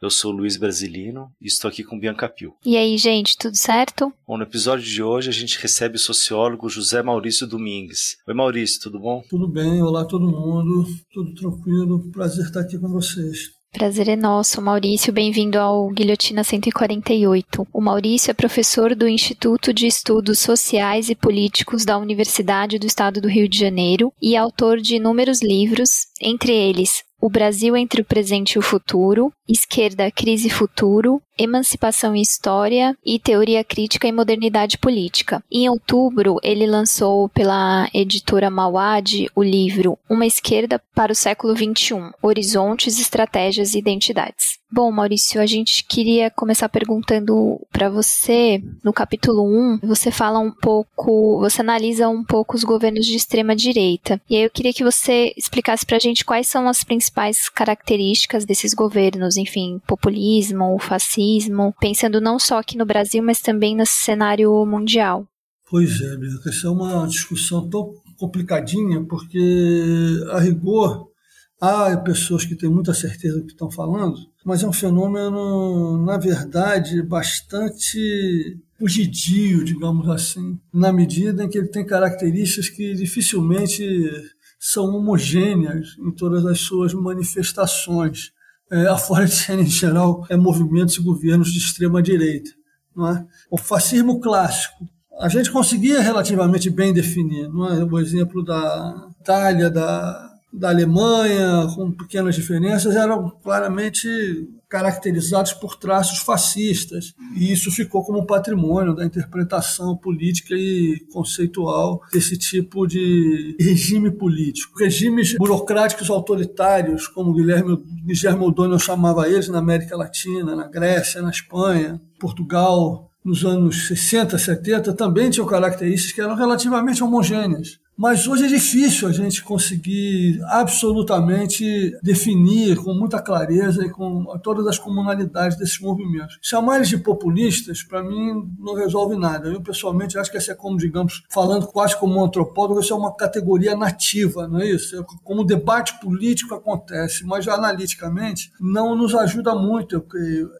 Eu sou Luiz Brasilino e estou aqui com Bianca Pio. E aí, gente, tudo certo? Bom, no episódio de hoje a gente recebe o sociólogo José Maurício Domingues. Oi, Maurício, tudo bom? Tudo bem, olá todo mundo, tudo tranquilo, prazer estar aqui com vocês. Prazer é nosso, Maurício. Bem-vindo ao Guilhotina 148. O Maurício é professor do Instituto de Estudos Sociais e Políticos da Universidade do Estado do Rio de Janeiro e autor de inúmeros livros, entre eles o Brasil entre o presente e o futuro, Esquerda, Crise Futuro, Emancipação e História e Teoria Crítica e Modernidade Política. Em outubro, ele lançou pela editora Mauad o livro Uma Esquerda para o Século XXI: Horizontes, Estratégias e Identidades. Bom, Maurício, a gente queria começar perguntando para você, no capítulo 1, você fala um pouco, você analisa um pouco os governos de extrema direita. E aí eu queria que você explicasse para a gente quais são as principais características desses governos, enfim, populismo, fascismo, pensando não só aqui no Brasil, mas também no cenário mundial. Pois é, Bianca, essa é uma discussão tão complicadinha, porque a rigor há pessoas que têm muita certeza do que estão falando, mas é um fenômeno, na verdade, bastante fugidio, digamos assim, na medida em que ele tem características que dificilmente são homogêneas em todas as suas manifestações é, de serem, em geral, é, movimentos e governos de extrema direita. É? O fascismo clássico, a gente conseguia relativamente bem definir. É? O exemplo da Itália, da, da Alemanha, com pequenas diferenças, eram claramente caracterizados por traços fascistas. E isso ficou como patrimônio da interpretação política e conceitual desse tipo de regime político. Regimes burocráticos autoritários, como Guilherme, Guilherme O'Donnell chamava eles na América Latina, na Grécia, na Espanha, Portugal, nos anos 60, 70, também tinham características que eram relativamente homogêneas. Mas hoje é difícil a gente conseguir absolutamente definir com muita clareza e com todas as comunalidades desses movimentos. Chamar eles de populistas, para mim, não resolve nada. Eu, pessoalmente, acho que essa é como, digamos, falando quase como um antropólogo, isso é uma categoria nativa, não é isso? É como o debate político acontece, mas analiticamente não nos ajuda muito.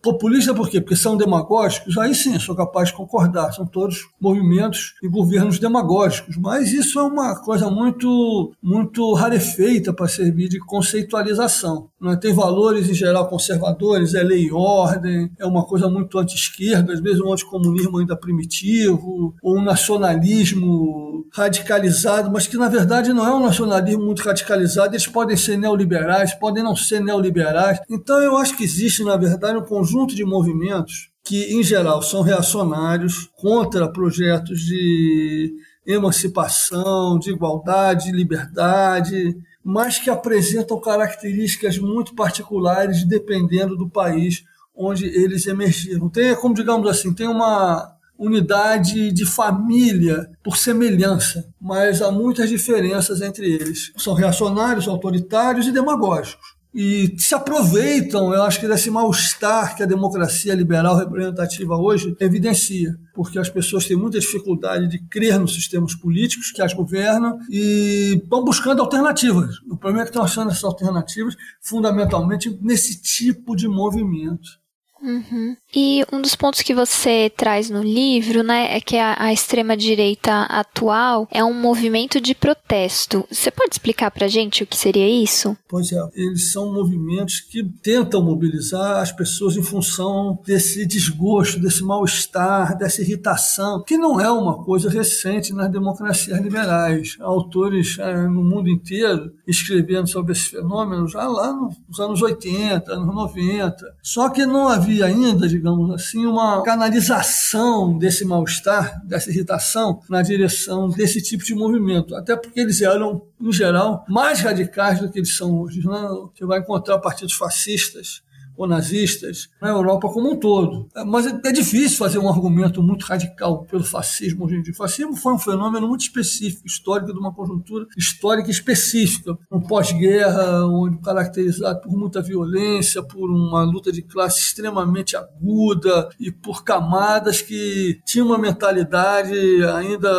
Populista por quê? Porque são demagógicos? Aí sim, sou capaz de concordar. São todos movimentos e governos demagógicos. Mas isso é uma coisa muito, muito rarefeita para servir de conceitualização. Não é? Tem valores, em geral, conservadores, é lei e ordem, é uma coisa muito anti-esquerda, às vezes um anticomunismo ainda primitivo, ou um nacionalismo radicalizado, mas que na verdade não é um nacionalismo muito radicalizado, eles podem ser neoliberais, podem não ser neoliberais. Então eu acho que existe, na verdade, um conjunto de movimentos que, em geral, são reacionários contra projetos de emancipação, de igualdade, de liberdade, mas que apresentam características muito particulares dependendo do país onde eles emergiram. Tem, como digamos assim, tem uma unidade de família por semelhança, mas há muitas diferenças entre eles. São reacionários, autoritários e demagógicos e se aproveitam, eu acho que desse mal-estar que a democracia liberal representativa hoje evidencia, porque as pessoas têm muita dificuldade de crer nos sistemas políticos que as governam e estão buscando alternativas. O problema é que estão achando essas alternativas fundamentalmente nesse tipo de movimento. Uhum. E um dos pontos que você traz no livro, né, é que a, a extrema-direita atual é um movimento de protesto. Você pode explicar pra gente o que seria isso? Pois é, eles são movimentos que tentam mobilizar as pessoas em função desse desgosto, desse mal-estar, dessa irritação, que não é uma coisa recente nas democracias liberais. Autores é, no mundo inteiro escrevendo sobre esse fenômeno já lá nos anos 80, anos 90. Só que não havia ainda, digamos assim, uma canalização desse mal-estar, dessa irritação, na direção desse tipo de movimento. Até porque eles eram, em geral, mais radicais do que eles são hoje. Né? Você vai encontrar partidos fascistas ou nazistas na Europa como um todo. Mas é, é difícil fazer um argumento muito radical pelo fascismo hoje em dia. O fascismo foi um fenômeno muito específico, histórico, de uma conjuntura histórica específica, um pós-guerra, onde caracterizado por muita violência, por uma luta de classe extremamente aguda e por camadas que tinham uma mentalidade ainda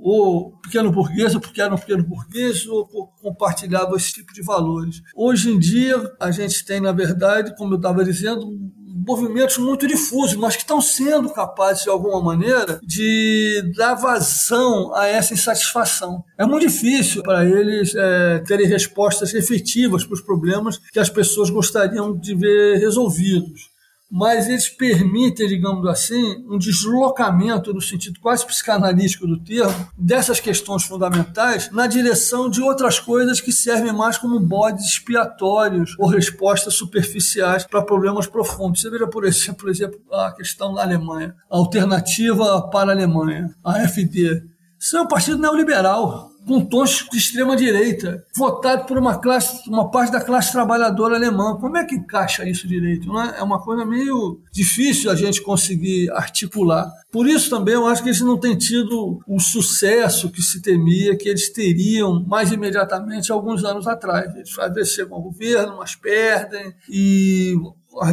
ou pequeno burguês, ou porque era um pequeno burguês, ou compartilhava esse tipo de valores. Hoje em dia, a gente tem, na verdade, como eu estava dizendo, movimentos muito difusos, mas que estão sendo capazes, de alguma maneira, de dar vazão a essa insatisfação. É muito difícil para eles é, terem respostas efetivas para os problemas que as pessoas gostariam de ver resolvidos mas eles permitem, digamos assim, um deslocamento, no sentido quase psicanalítico do termo, dessas questões fundamentais na direção de outras coisas que servem mais como bodes expiatórios ou respostas superficiais para problemas profundos. Você veja, por exemplo, por exemplo, a questão da Alemanha, a alternativa para a Alemanha, a AfD. Isso é um partido neoliberal com tons de extrema direita, votado por uma classe, uma parte da classe trabalhadora alemã. Como é que encaixa isso direito? É? é uma coisa meio difícil a gente conseguir articular. Por isso também eu acho que eles não têm tido o sucesso que se temia que eles teriam mais imediatamente alguns anos atrás. Eles às vezes ao governo, mas perdem e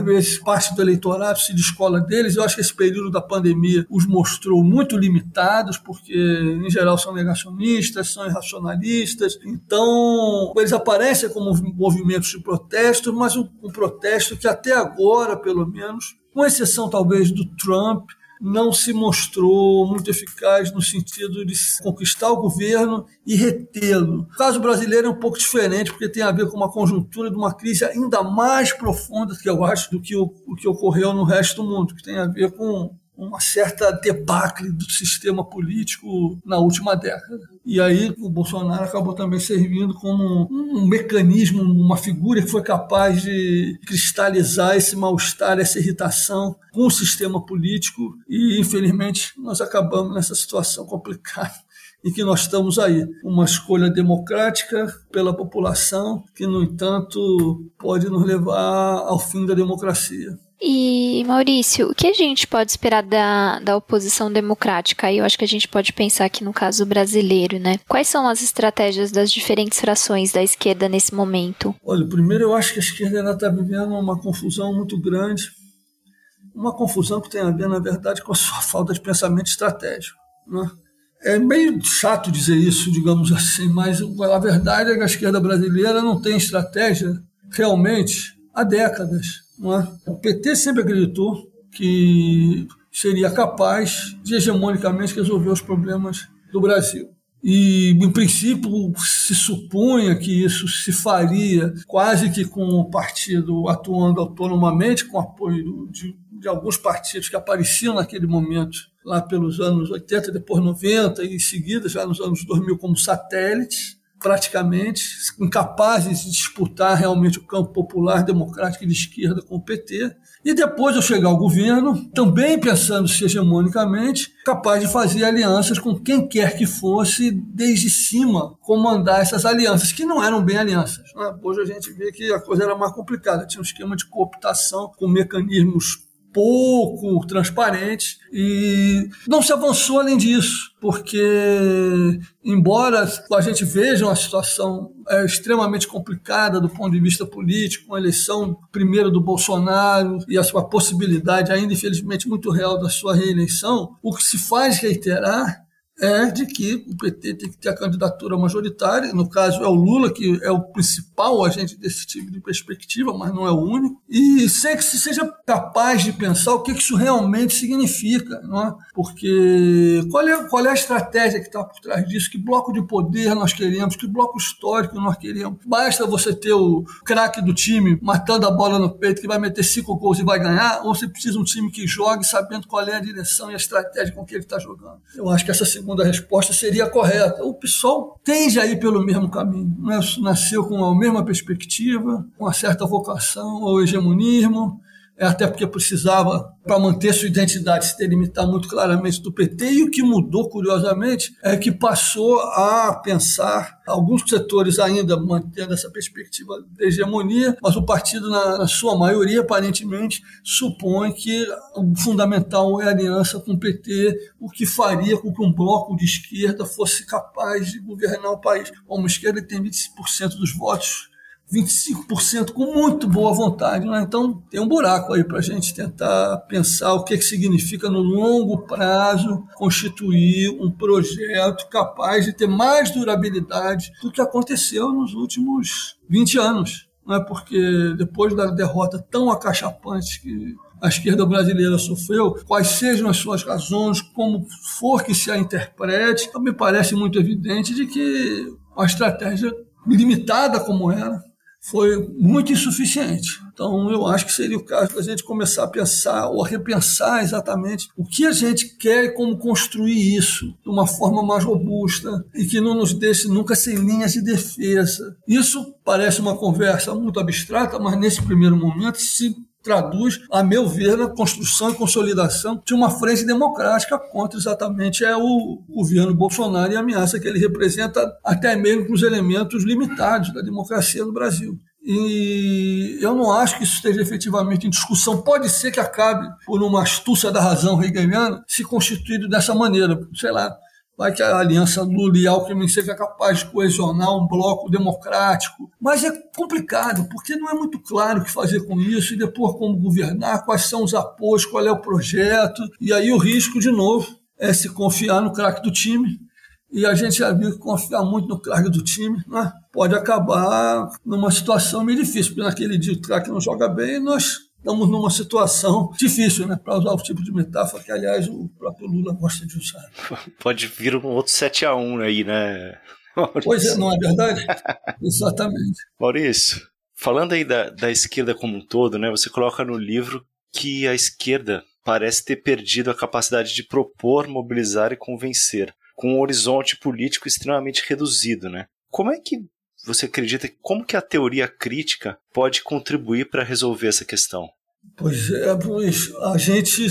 vezes parte do eleitorado se descola deles. Eu acho que esse período da pandemia os mostrou muito limitados, porque em geral são negacionistas, são irracionalistas. Então, eles aparecem como movimentos de protesto, mas um, um protesto que até agora, pelo menos, com exceção talvez do Trump, não se mostrou muito eficaz no sentido de conquistar o governo e retê-lo. O caso brasileiro é um pouco diferente, porque tem a ver com uma conjuntura de uma crise ainda mais profunda, que eu acho, do que o, o que ocorreu no resto do mundo, que tem a ver com uma certa debacle do sistema político na última década. E aí o Bolsonaro acabou também servindo como um mecanismo, uma figura que foi capaz de cristalizar esse mal-estar, essa irritação com o sistema político e, infelizmente, nós acabamos nessa situação complicada em que nós estamos aí. Uma escolha democrática pela população que, no entanto, pode nos levar ao fim da democracia. E, Maurício, o que a gente pode esperar da, da oposição democrática? Aí eu acho que a gente pode pensar aqui no caso brasileiro, né? Quais são as estratégias das diferentes frações da esquerda nesse momento? Olha, primeiro eu acho que a esquerda está vivendo uma confusão muito grande, uma confusão que tem a ver, na verdade, com a sua falta de pensamento estratégico. Né? É meio chato dizer isso, digamos assim, mas a verdade é que a esquerda brasileira não tem estratégia realmente há décadas é? O PT sempre acreditou que seria capaz de hegemonicamente resolver os problemas do Brasil. E, em princípio, se supunha que isso se faria quase que com o partido atuando autonomamente, com apoio de, de alguns partidos que apareciam naquele momento, lá pelos anos 80, depois 90 e em seguida, já nos anos 2000, como satélites praticamente incapazes de disputar realmente o campo popular, democrático de esquerda com o PT. E depois de eu chegar ao governo, também pensando-se hegemonicamente, capaz de fazer alianças com quem quer que fosse, desde cima, comandar essas alianças, que não eram bem alianças. Né? Hoje a gente vê que a coisa era mais complicada, tinha um esquema de cooptação com mecanismos pouco transparentes e não se avançou além disso, porque embora a gente veja uma situação é, extremamente complicada do ponto de vista político, a eleição primeiro do Bolsonaro e a sua possibilidade ainda infelizmente muito real da sua reeleição, o que se faz reiterar é de que o PT tem que ter a candidatura majoritária, no caso é o Lula, que é o principal agente desse tipo de perspectiva, mas não é o único, e sem que se seja capaz de pensar o que isso realmente significa, não é? porque qual é, qual é a estratégia que está por trás disso, que bloco de poder nós queremos, que bloco histórico nós queremos. Basta você ter o craque do time matando a bola no peito, que vai meter cinco gols e vai ganhar, ou você precisa de um time que jogue sabendo qual é a direção e a estratégia com que ele está jogando. Eu acho que essa segunda resposta seria correta. O PSOL tende a ir pelo mesmo caminho. Nasceu com a mesma perspectiva, com uma certa vocação ao hegemonismo, até porque precisava, para manter sua identidade, se delimitar muito claramente do PT, e o que mudou, curiosamente, é que passou a pensar, alguns setores ainda mantendo essa perspectiva de hegemonia, mas o partido, na, na sua maioria, aparentemente, supõe que o fundamental é a aliança com o PT, o que faria com que um bloco de esquerda fosse capaz de governar o país. Como a esquerda tem 25% dos votos, 25% com muito boa vontade. Né? Então, tem um buraco aí para a gente tentar pensar o que, que significa, no longo prazo, constituir um projeto capaz de ter mais durabilidade do que aconteceu nos últimos 20 anos. Né? Porque depois da derrota tão acachapante que a esquerda brasileira sofreu, quais sejam as suas razões, como for que se a interprete, me parece muito evidente de que a estratégia limitada como era, foi muito insuficiente. Então, eu acho que seria o caso da gente começar a pensar ou a repensar exatamente o que a gente quer e como construir isso de uma forma mais robusta e que não nos deixe nunca sem linhas de defesa. Isso parece uma conversa muito abstrata, mas nesse primeiro momento se traduz, a meu ver, na construção e consolidação de uma frente democrática contra exatamente é o governo Bolsonaro e a ameaça que ele representa até mesmo com os elementos limitados da democracia no Brasil. E eu não acho que isso esteja efetivamente em discussão. Pode ser que acabe, por uma astúcia da razão hegeliana, se constituindo dessa maneira. Sei lá, vai que a aliança Lula e Alckmin seja capaz de coesionar um bloco democrático. Mas é complicado, porque não é muito claro o que fazer com isso e depois como governar, quais são os apoios, qual é o projeto. E aí o risco, de novo, é se confiar no craque do time. E a gente já viu que confiar muito no craque do time né, pode acabar numa situação meio difícil, porque naquele dia o craque não joga bem e nós estamos numa situação difícil, né? Para usar o tipo de metáfora que, aliás, o próprio Lula gosta de usar. Pode vir um outro 7 a 1 aí, né? Maurício. Pois é, não é verdade? Exatamente. Maurício, falando aí da, da esquerda como um todo, né? Você coloca no livro que a esquerda parece ter perdido a capacidade de propor, mobilizar e convencer, com um horizonte político extremamente reduzido, né? Como é que você acredita como que a teoria crítica pode contribuir para resolver essa questão? Pois é, Luiz, a gente,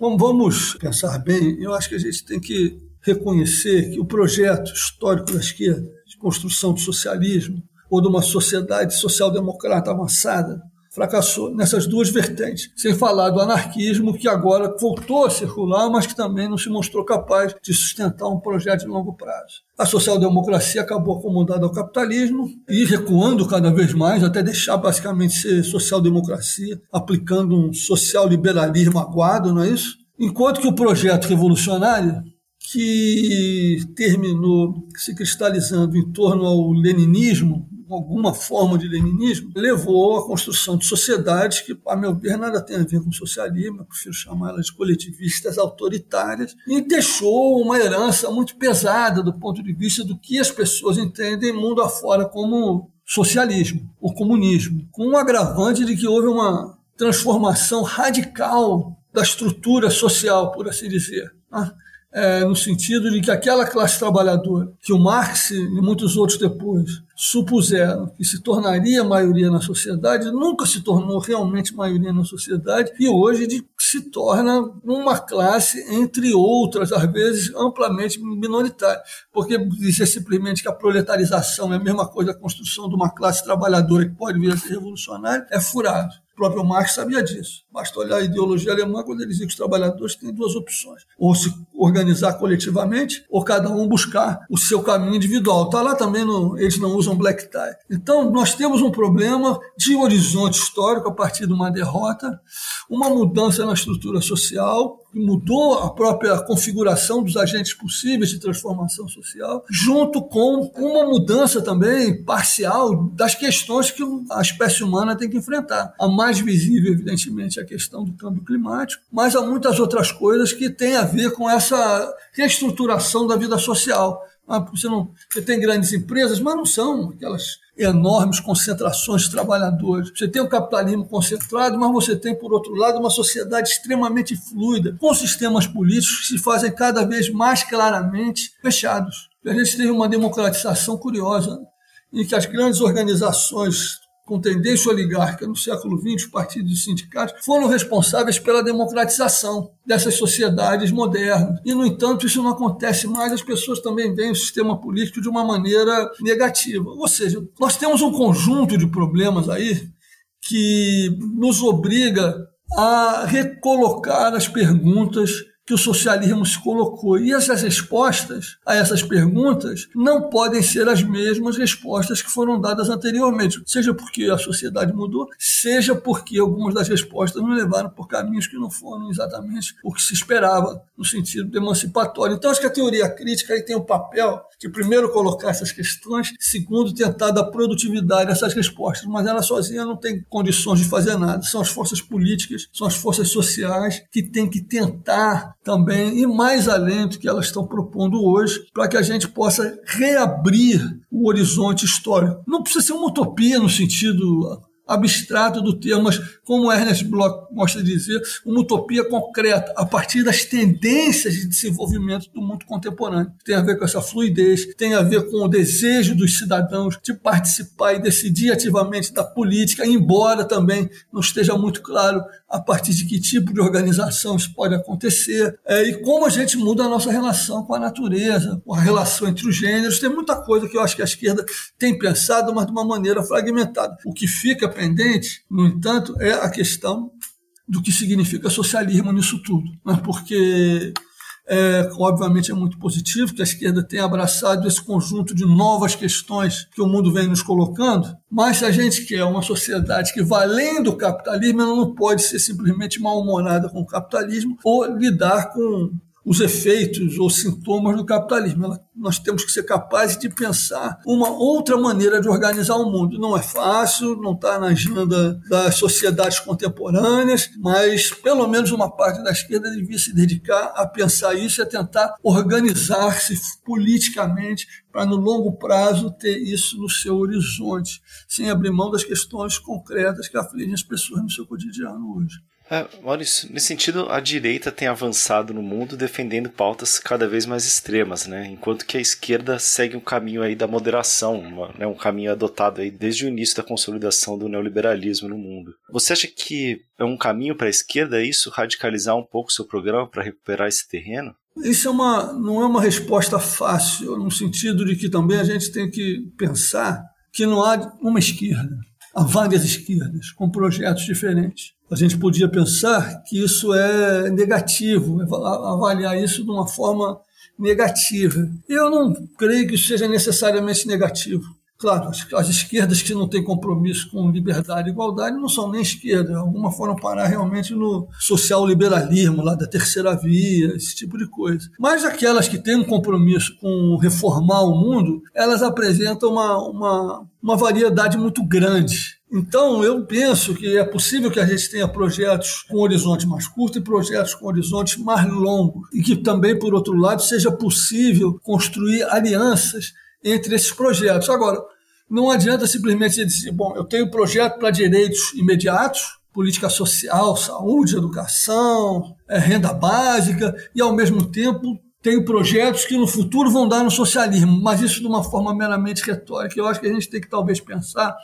vamos pensar bem, eu acho que a gente tem que reconhecer que o projeto histórico da esquerda, de construção do socialismo, ou de uma sociedade social-democrata avançada, fracassou nessas duas vertentes. Sem falar do anarquismo, que agora voltou a circular, mas que também não se mostrou capaz de sustentar um projeto de longo prazo. A social-democracia acabou acomodada ao capitalismo e recuando cada vez mais, até deixar basicamente ser social-democracia, aplicando um social-liberalismo aguado, não é isso? Enquanto que o projeto revolucionário, que terminou se cristalizando em torno ao leninismo, alguma forma de leninismo, levou à construção de sociedades que, a meu ver, nada tem a ver com socialismo, eu prefiro chamá-las de coletivistas autoritárias, e deixou uma herança muito pesada do ponto de vista do que as pessoas entendem mundo afora como socialismo ou comunismo, com um agravante de que houve uma transformação radical da estrutura social, por assim dizer. Né? é, no sentido de que aquela classe trabalhadora que o Marx e muitos outros depois supuseram que se tornaria maioria na sociedade, nunca se tornou realmente maioria na sociedade e hoje se torna uma classe, entre outras, às vezes amplamente minoritária, porque dizer simplesmente que a proletarização é a mesma coisa a construção de uma classe trabalhadora que pode vir a ser revolucionária, é furado. O próprio Marx sabia disso. Basta olhar a ideologia alemã quando ele dizia que os trabalhadores têm duas opções: ou se organizar coletivamente, ou cada um buscar o seu caminho individual. Está lá também, no, eles não usam black tie. Então, nós temos um problema de horizonte histórico a partir de uma derrota, uma mudança na estrutura social, que mudou a própria configuração dos agentes possíveis de transformação social, junto com uma mudança também parcial das questões que a espécie humana tem que enfrentar. A mais visível, evidentemente, é a questão do câmbio climático, mas há muitas outras coisas que têm a ver com essa reestruturação da vida social. Ah, você, não, você tem grandes empresas, mas não são aquelas enormes concentrações de trabalhadores. Você tem o capitalismo concentrado, mas você tem, por outro lado, uma sociedade extremamente fluida, com sistemas políticos que se fazem cada vez mais claramente fechados. A gente teve uma democratização curiosa, em que as grandes organizações com tendência oligárquica no século XX, os partidos e sindicatos, foram responsáveis pela democratização dessas sociedades modernas. E, no entanto, isso não acontece mais, as pessoas também veem o sistema político de uma maneira negativa. Ou seja, nós temos um conjunto de problemas aí que nos obriga a recolocar as perguntas que o socialismo se colocou. E essas respostas a essas perguntas não podem ser as mesmas respostas que foram dadas anteriormente, seja porque a sociedade mudou, seja porque algumas das respostas nos levaram por caminhos que não foram exatamente o que se esperava no sentido emancipatório. Então, acho que a teoria crítica aí tem o um papel de, primeiro, colocar essas questões, segundo, tentar dar produtividade a essas respostas, mas ela sozinha não tem condições de fazer nada. São as forças políticas, são as forças sociais que têm que tentar também ir mais além do que elas estão propondo hoje, para que a gente possa reabrir o horizonte histórico. Não precisa ser uma utopia no sentido abstrato do termo, mas como Ernest Bloch mostra dizer, uma utopia concreta, a partir das tendências de desenvolvimento do mundo contemporâneo. Tem a ver com essa fluidez, tem a ver com o desejo dos cidadãos de participar e decidir ativamente da política, embora também não esteja muito claro a partir de que tipo de organização isso pode acontecer, é, e como a gente muda a nossa relação com a natureza, com a relação entre os gêneros. Tem muita coisa que eu acho que a esquerda tem pensado, mas de uma maneira fragmentada. O que fica pendente, no entanto, é a questão do que significa socialismo nisso tudo, né? porque é, obviamente é muito positivo que a esquerda tenha abraçado esse conjunto de novas questões que o mundo vem nos colocando, mas a gente quer uma sociedade que vá além do capitalismo, ela não pode ser simplesmente mal-humorada com o capitalismo ou lidar com os efeitos ou sintomas do capitalismo. Nós temos que ser capazes de pensar uma outra maneira de organizar o mundo. Não é fácil, não está na agenda das sociedades contemporâneas, mas pelo menos uma parte da esquerda devia se dedicar a pensar isso e a tentar organizar-se politicamente para no longo prazo ter isso no seu horizonte, sem abrir mão das questões concretas que afligem as pessoas no seu cotidiano hoje. É, Maurício, nesse sentido, a direita tem avançado no mundo defendendo pautas cada vez mais extremas, né? enquanto que a esquerda segue um caminho aí da moderação, né? um caminho adotado aí desde o início da consolidação do neoliberalismo no mundo. Você acha que é um caminho para a esquerda isso, radicalizar um pouco o seu programa para recuperar esse terreno? Isso é uma, não é uma resposta fácil, no sentido de que também a gente tem que pensar que não há uma esquerda, há várias esquerdas com projetos diferentes a gente podia pensar que isso é negativo, avaliar isso de uma forma negativa. Eu não creio que seja necessariamente negativo. Claro, as, as, esquerdas que não têm compromisso com liberdade e igualdade não são nem esquerda, alguma foram parar realmente no social-liberalismo, lá da terceira via, esse tipo de coisa. Mas aquelas que têm um compromisso com reformar o mundo, elas apresentam uma, uma, uma variedade muito grande então, eu penso que é possível que a gente tenha projetos com horizonte mais curto e projetos com horizonte mais longo. E que também, por outro lado, seja possível construir alianças entre esses projetos. Agora, não adianta simplesmente dizer, bom, eu tenho projeto para direitos imediatos, política social, saúde, educação, é, renda básica, e ao mesmo tempo tenho projetos que no futuro vão dar no socialismo, mas isso de uma forma meramente retórica. Eu acho que a gente tem que talvez pensar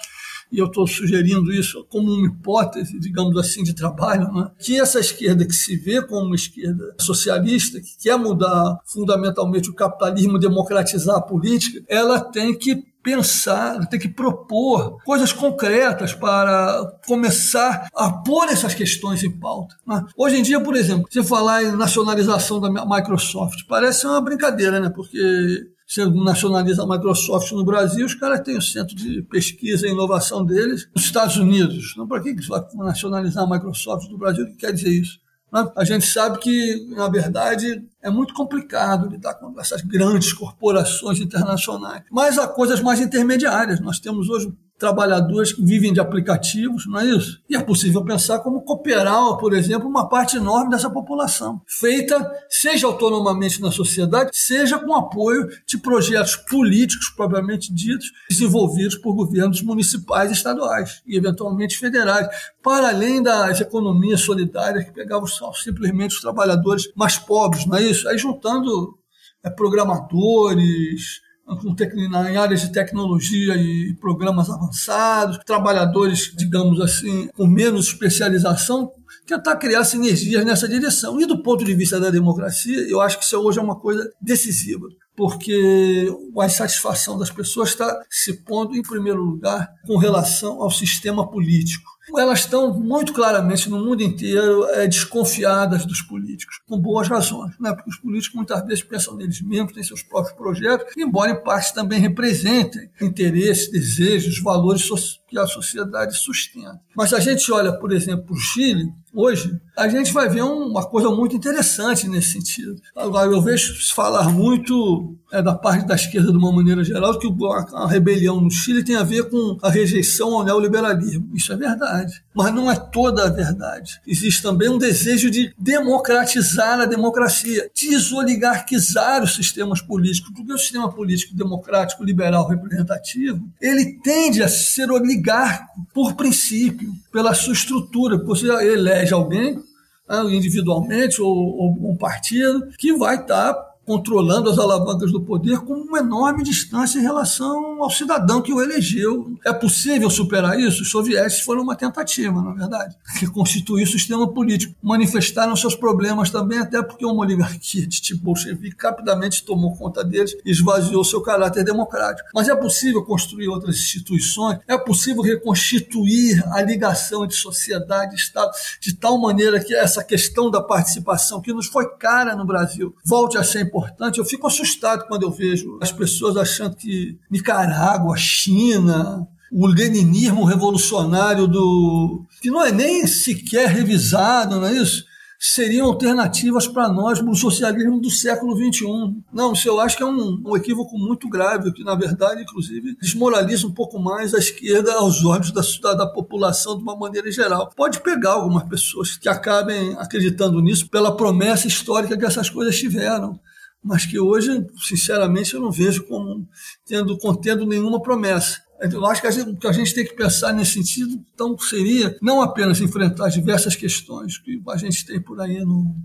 e eu estou sugerindo isso como uma hipótese, digamos assim, de trabalho, né? que essa esquerda que se vê como uma esquerda socialista, que quer mudar fundamentalmente o capitalismo, democratizar a política, ela tem que pensar, tem que propor coisas concretas para começar a pôr essas questões em pauta. Né? Hoje em dia, por exemplo, se falar em nacionalização da Microsoft, parece uma brincadeira, né? porque você nacionaliza a Microsoft no Brasil, os caras têm o centro de pesquisa e inovação deles nos Estados Unidos. Então, para que você vai nacionalizar a Microsoft no Brasil? O que quer dizer isso? Né? A gente sabe que, na verdade, é muito complicado lidar com essas grandes corporações internacionais. Mas há coisas mais intermediárias. Nós temos hoje trabalhadores que vivem de aplicativos, não é isso? E é possível pensar como cooperar, por exemplo, uma parte enorme dessa população, feita seja autonomamente na sociedade, seja com apoio de projetos políticos propriamente ditos, desenvolvidos por governos municipais estaduais e eventualmente federais, para além das economias solidárias que pegavam simplesmente os trabalhadores mais pobres, não é isso? Aí juntando é, programadores, em áreas de tecnologia e programas avançados, trabalhadores, digamos assim, com menos especialização, tentar criar sinergias nessa direção. E do ponto de vista da democracia, eu acho que isso hoje é uma coisa decisiva, porque a insatisfação das pessoas está se pondo, em primeiro lugar, com relação ao sistema político elas estão muito claramente no mundo inteiro é, desconfiadas dos políticos, com boas razões, né? porque os políticos muitas vezes pensam neles mesmos, têm seus próprios projetos, embora em parte também representem interesses, desejos, valores que a sociedade sustenta. Mas a gente olha, por exemplo, para o Chile, hoje, a gente vai ver uma coisa muito interessante nesse sentido. Agora, eu vejo se falar muito é, da parte da esquerda, de uma maneira geral, que a, rebelião no Chile tem a ver com a rejeição ao neoliberalismo. Isso é verdade. Mas não é toda a verdade. Existe também um desejo de democratizar a democracia, desoligarquizar os sistemas políticos, porque o sistema político democrático, liberal, representativo, ele tende a ser oligárquico por princípio, pela sua estrutura. Você elege alguém né, individualmente ou, ou um partido que vai estar tá controlando as alavancas do poder com uma enorme distância em relação ao cidadão que o elegeu. É possível superar isso? Os soviéticos foram uma tentativa, na é verdade, que constituiu o sistema político. Manifestaram seus problemas também, até porque uma oligarquia de tipo bolchevique rapidamente tomou conta deles e esvaziou seu caráter democrático. Mas é possível construir outras instituições, é possível reconstituir a ligação entre sociedade e Estado de tal maneira que essa questão da participação, que nos foi cara no Brasil, volte a ser importante importante. Eu fico assustado quando eu vejo as pessoas achando que Nicarágua, China, o leninismo revolucionário do que não é nem sequer revisado, não é isso? seriam alternativas para nós no socialismo do século XXI. Não, isso eu acho que é um, um, equívoco muito grave, que na verdade, inclusive, desmoraliza um pouco mais a esquerda aos olhos da, da população de uma maneira geral. Pode pegar algumas pessoas que acabem acreditando nisso pela promessa histórica que essas coisas tiveram mas que hoje, sinceramente, eu não vejo como tendo, contendo nenhuma promessa. Eu acho que a, gente, que a gente tem que pensar nesse sentido, então, seria não apenas enfrentar diversas questões que a gente tem por aí no,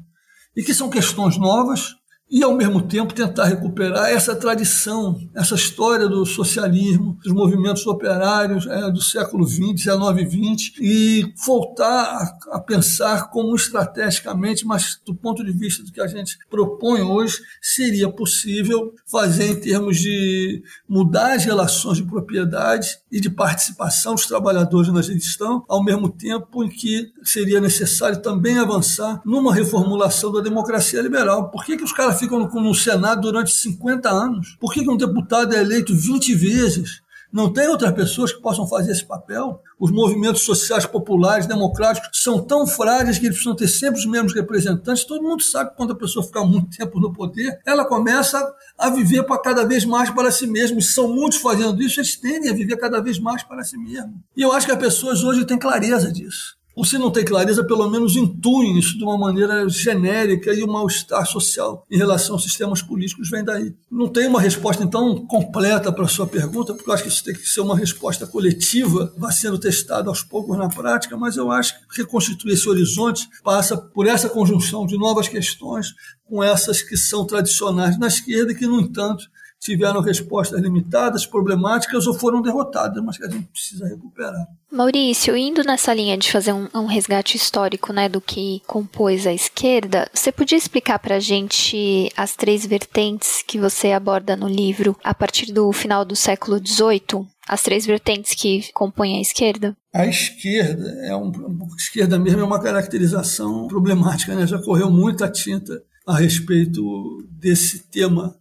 e que são questões novas, e, ao mesmo tempo, tentar recuperar essa tradição, essa história do socialismo, dos movimentos operários é, do século XX, XIX e XX, e voltar a, a, pensar como estrategicamente, mas do ponto de vista do que a gente propõe hoje, seria possível fazer em termos de mudar as relações de propriedade e de participação dos trabalhadores na gestão, ao mesmo tempo em que seria necessário também avançar numa reformulação da democracia liberal. Por que, que os caras ficam no, no Senado durante 50 anos? Por que, que um deputado é eleito 20 vezes? Não tem outras pessoas que possam fazer esse papel? Os movimentos sociais populares, democráticos, são tão frágeis que eles precisam ter sempre os mesmos representantes. Todo mundo sabe que quando a pessoa fica muito tempo no poder, ela começa a viver para cada vez mais para si mesma. E são muitos fazendo isso, eles tendem a viver cada vez mais para si mesmo. E eu acho que as pessoas hoje têm clareza disso ou se não tem clareza, pelo menos intuem isso de uma maneira genérica e o mal-estar social em relação aos sistemas políticos vem daí. Não tem uma resposta, então, completa para a sua pergunta, porque eu acho que isso tem que ser uma resposta coletiva, vai sendo testada aos poucos na prática, mas eu acho que reconstituir esse horizonte passa por essa conjunção de novas questões com essas que são tradicionais na esquerda e que, no entanto, tiveram respostas limitadas, problemáticas ou foram derrotadas, mas que a gente precisa recuperar. Maurício, indo nessa linha de fazer um, um resgate histórico né, do que compôs a esquerda, você podia explicar para a gente as três vertentes que você aborda no livro a partir do final do século XVIII? As três vertentes que compõem a esquerda? A esquerda é um, a esquerda mesmo é uma caracterização problemática, né? Já correu muita tinta a respeito desse tema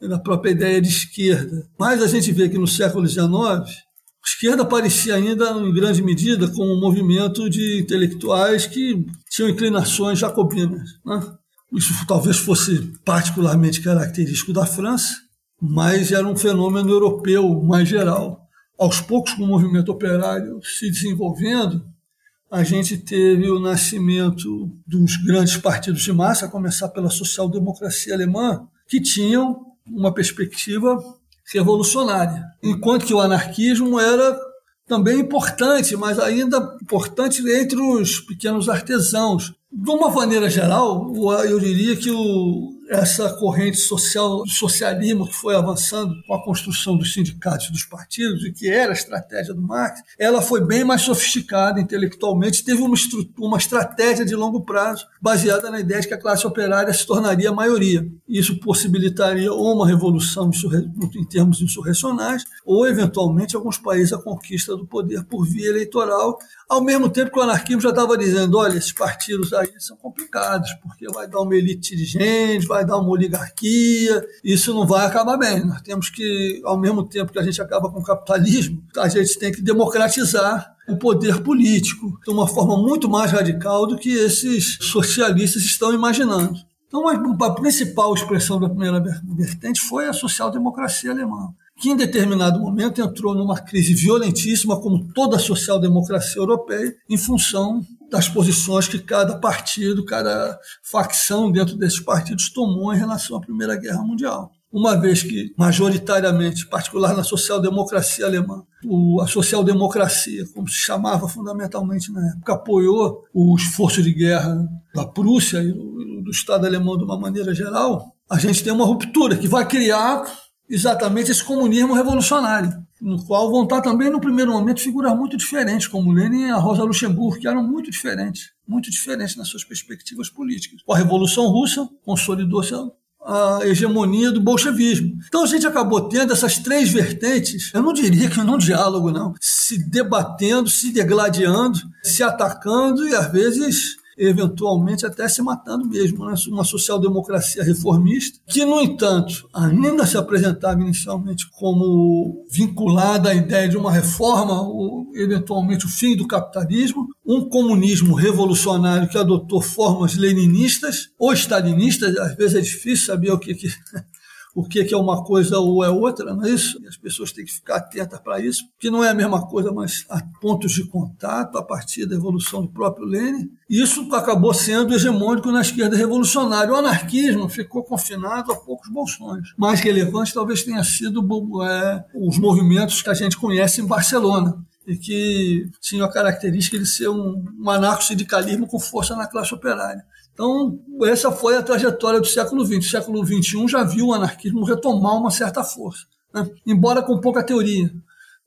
na própria ideia de esquerda. Mas a gente vê que no século XIX, a esquerda aparecia ainda, em grande medida, como um movimento de intelectuais que tinham inclinações jacobinas. Né? Isso talvez fosse particularmente característico da França, mas era um fenômeno europeu mais geral. Aos poucos, com o movimento operário se desenvolvendo, a gente teve o nascimento dos grandes partidos de massa, a começar pela social-democracia alemã, que tinham uma perspectiva revolucionária, enquanto que o anarquismo era também importante, mas ainda importante entre os pequenos artesãos. De uma maneira geral, eu diria que o, essa corrente social, socialismo que foi avançando com a construção dos sindicatos e dos partidos, e que era a estratégia do Marx, ela foi bem mais sofisticada intelectualmente, teve uma, uma estratégia de longo prazo baseada na ideia de que a classe operária se tornaria a maioria. Isso possibilitaria ou uma revolução em termos insurrecionais, ou, eventualmente, alguns países a conquista do poder por via eleitoral, ao mesmo tempo que o anarquismo já estava dizendo: olha, esses partidos aí são complicados, porque vai dar uma elite dirigente, vai dar uma oligarquia, isso não vai acabar bem. Nós temos que, ao mesmo tempo que a gente acaba com o capitalismo, a gente tem que democratizar o poder político de uma forma muito mais radical do que esses socialistas estão imaginando. Então, a principal expressão da primeira vertente foi a social-democracia alemã que em determinado momento entrou numa crise violentíssima, como toda a social-democracia europeia, em função das posições que cada partido, cada facção dentro desses partidos tomou em relação à Primeira Guerra Mundial. Uma vez que, majoritariamente, particular na social-democracia alemã, a social-democracia, como se chamava fundamentalmente na época, apoiou o esforço de guerra da Prússia e do Estado alemão de uma maneira geral, a gente tem uma ruptura que vai criar exatamente esse comunismo revolucionário, no qual vão estar também, no primeiro momento, figuras muito diferentes, como Lenin e a Rosa Luxemburgo, que eram muito diferentes, muito diferentes nas suas perspectivas políticas. Com a Revolução Russa, consolidou-se a hegemonia do bolchevismo. Então a gente acabou tendo essas três vertentes, eu não diria que num diálogo, não, se debatendo, se degladiando, se atacando e às vezes eventualmente até se matando mesmo, né? uma social-democracia reformista, que, no entanto, ainda se apresentava inicialmente como vinculada à ideia de uma reforma, ou eventualmente o fim do capitalismo, um comunismo revolucionário que adotou formas leninistas ou stalinistas, às vezes é difícil saber o que, que o que é uma coisa ou é outra, não é isso? E as pessoas têm que ficar atentas para isso, que não é a mesma coisa, mas há pontos de contato a partir da evolução do próprio Lenin. E isso acabou sendo hegemônico na esquerda revolucionária. O anarquismo ficou confinado a poucos bolsões. Mais relevante talvez tenha sido é, os movimentos que a gente conhece em Barcelona, e que tinham a característica de ser um, um anarco-sindicalismo com força na classe operária. Então, essa foi a trajetória do século XX. O século XXI já viu o anarquismo retomar uma certa força, né? embora com pouca teoria.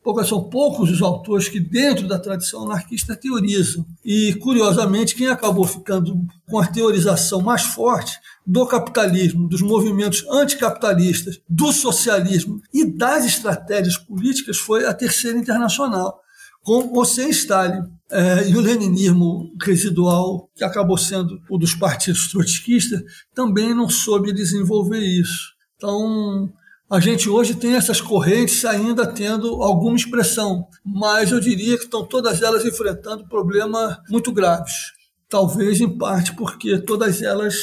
Poucas, são poucos os autores que, dentro da tradição anarquista, teorizam. E, curiosamente, quem acabou ficando com a teorização mais forte do capitalismo, dos movimentos anticapitalistas, do socialismo e das estratégias políticas foi a Terceira Internacional, com ou sem Stalin. É, e o leninismo residual, que acabou sendo o dos partidos trotskistas, também não soube desenvolver isso. Então, a gente hoje tem essas correntes ainda tendo alguma expressão, mas eu diria que estão todas elas enfrentando problemas muito graves. Talvez em parte porque todas elas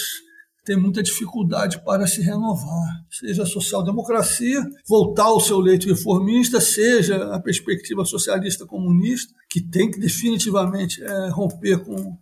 tem muita dificuldade para se renovar, seja a social-democracia, voltar ao seu leito reformista, seja a perspectiva socialista comunista, que tem que definitivamente é, romper com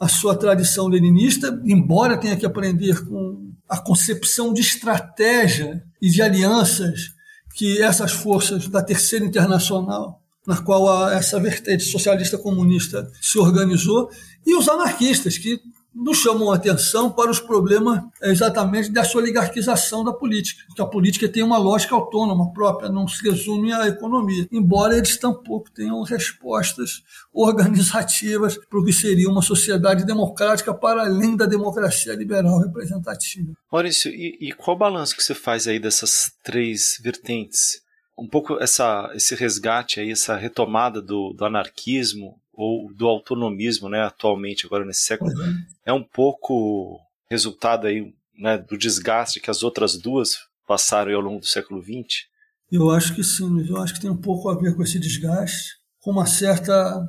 a sua tradição leninista, embora tenha que aprender com a concepção de estratégia e de alianças que essas forças da Terceira Internacional, na qual a, essa vertente socialista comunista se organizou, e os anarquistas, que nos chamam a atenção para os problemas exatamente dessa oligarquização da política, que a política tem uma lógica autônoma própria, não se resume à economia, embora eles tampouco tenham respostas organizativas para o que seria uma sociedade democrática para além da democracia liberal representativa. Maurício, e, e qual balanço que você faz aí dessas três vertentes? Um pouco essa, esse resgate aí, essa retomada do, do anarquismo, ou do autonomismo, né, atualmente, agora nesse século, uhum. é um pouco resultado aí, né, do desgaste que as outras duas passaram ao longo do século XX? Eu acho que sim, eu acho que tem um pouco a ver com esse desgaste, com uma certa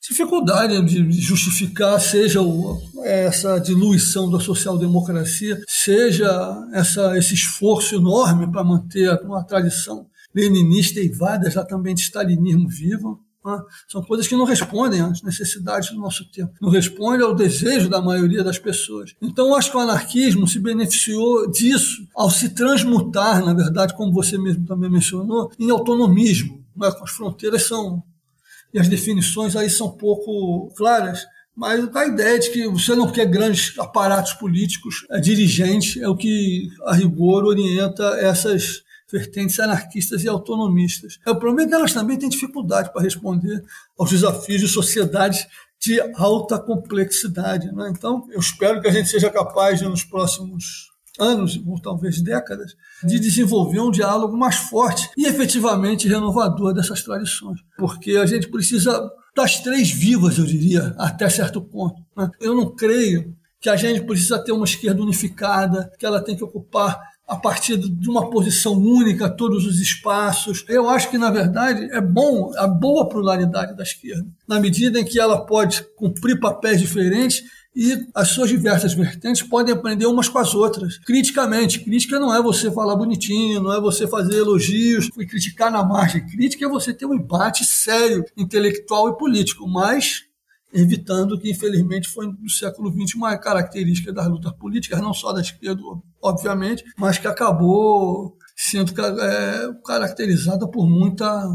dificuldade de justificar, seja essa diluição da social-democracia, seja essa, esse esforço enorme para manter uma tradição leninista eivada exatamente stalinismo vivo, né? São coisas que não respondem às necessidades do nosso tempo, não respondem ao desejo da maioria das pessoas. Então, eu acho que o anarquismo se beneficiou disso ao se transmutar, na verdade, como você mesmo também mencionou, em autonomismo. Né? As fronteiras são e as definições aí são pouco claras, Mas a ideia de que você não quer grandes aparatos políticos, é, dirigentes, é o que, a rigor, orienta essas vertentes anarquistas e autonomistas. O problema é que elas também têm dificuldade para responder aos desafios de sociedades de alta complexidade. Né? Então, eu espero que a gente seja capaz, de, nos próximos anos, ou talvez décadas, de desenvolver um diálogo mais forte e efetivamente renovador dessas tradições. Porque a gente precisa das três vivas, eu diria, até certo ponto. Né? Eu não creio que a gente precisa ter uma esquerda unificada, que ela tem que ocupar a partir de uma posição única todos os espaços. Eu acho que, na verdade, é bom a boa pluralidade da esquerda, na medida em que ela pode cumprir papéis diferentes e as suas diversas vertentes podem aprender umas com as outras, criticamente. Crítica não é você falar bonitinho, não é você fazer elogios e criticar na margem. Crítica é você ter um embate sério, intelectual e político, mas evitando que, infelizmente, foi no século XX uma característica das lutas políticas, não só da esquerda, obviamente, mas que acabou sendo é, caracterizada por muita,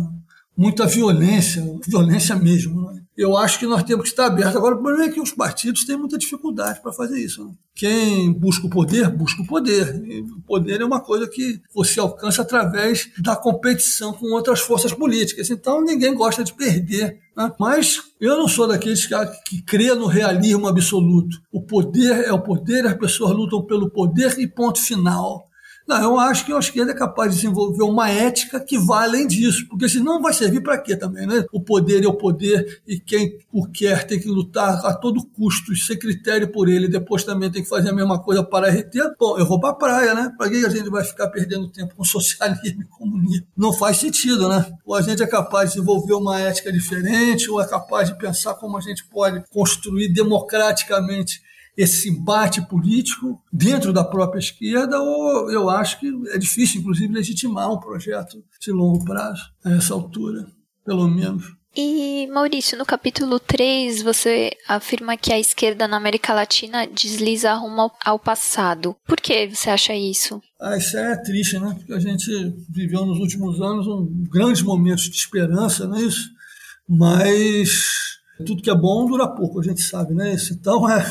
muita violência, violência mesmo. Eu acho que nós temos que estar abertos. Agora, o problema é que os partidos têm muita dificuldade para fazer isso. Né? Quem busca o poder, busca o poder. E o poder é uma coisa que você alcança através da competição com outras forças políticas. Então, ninguém gosta de perder. Né? Mas eu não sou daqueles que, que crê no realismo absoluto. O poder é o poder, as pessoas lutam pelo poder e ponto final. Não, eu acho que a esquerda é capaz de desenvolver uma ética que vá além disso, porque senão vai servir para quê também, né? O poder é o poder e quem o quer tem que lutar a todo custo, ser critério por ele, depois também tem que fazer a mesma coisa para reter. Bom, eu vou para a praia, né? Para que a gente vai ficar perdendo tempo com socialismo e comunismo? Não faz sentido, né? Ou a gente é capaz de desenvolver uma ética diferente, ou é capaz de pensar como a gente pode construir democraticamente esse embate político dentro da própria esquerda, ou eu acho que é difícil, inclusive, legitimar um projeto de longo prazo a essa altura, pelo menos. E, Maurício, no capítulo 3, você afirma que a esquerda na América Latina desliza rumo ao passado. Por que você acha isso? Ah, isso é triste, né? Porque a gente viveu nos últimos anos um grandes momentos de esperança, não é isso? Mas tudo que é bom dura pouco, a gente sabe, né? Então é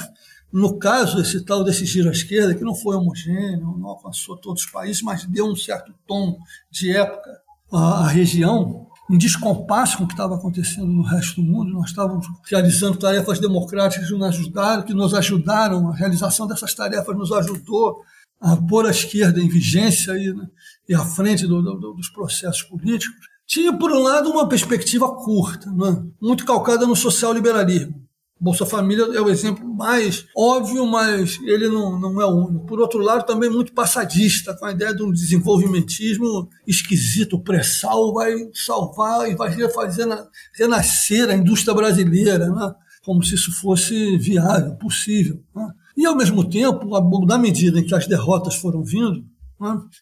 no caso, esse tal desse giro à esquerda, que não foi homogêneo, não alcançou todos os países, mas deu um certo tom de época à, região, em descompasso com o que estava acontecendo no resto do mundo. Nós estávamos realizando tarefas democráticas que nos ajudaram, que nos ajudaram, a realização dessas tarefas nos ajudou a pôr a esquerda em vigência aí, né, e à frente do, do, dos processos políticos. Tinha, por um lado, uma perspectiva curta, né, muito calcada no social-liberalismo Bolsa Família é o exemplo mais óbvio, mas ele não, não é o único. Por outro lado, também muito passadista, com a ideia de um desenvolvimentismo esquisito. O pré-sal vai salvar e vai fazer renascer a indústria brasileira, né? como se isso fosse viável, possível. Né? E, ao mesmo tempo, na medida em que as derrotas foram vindo?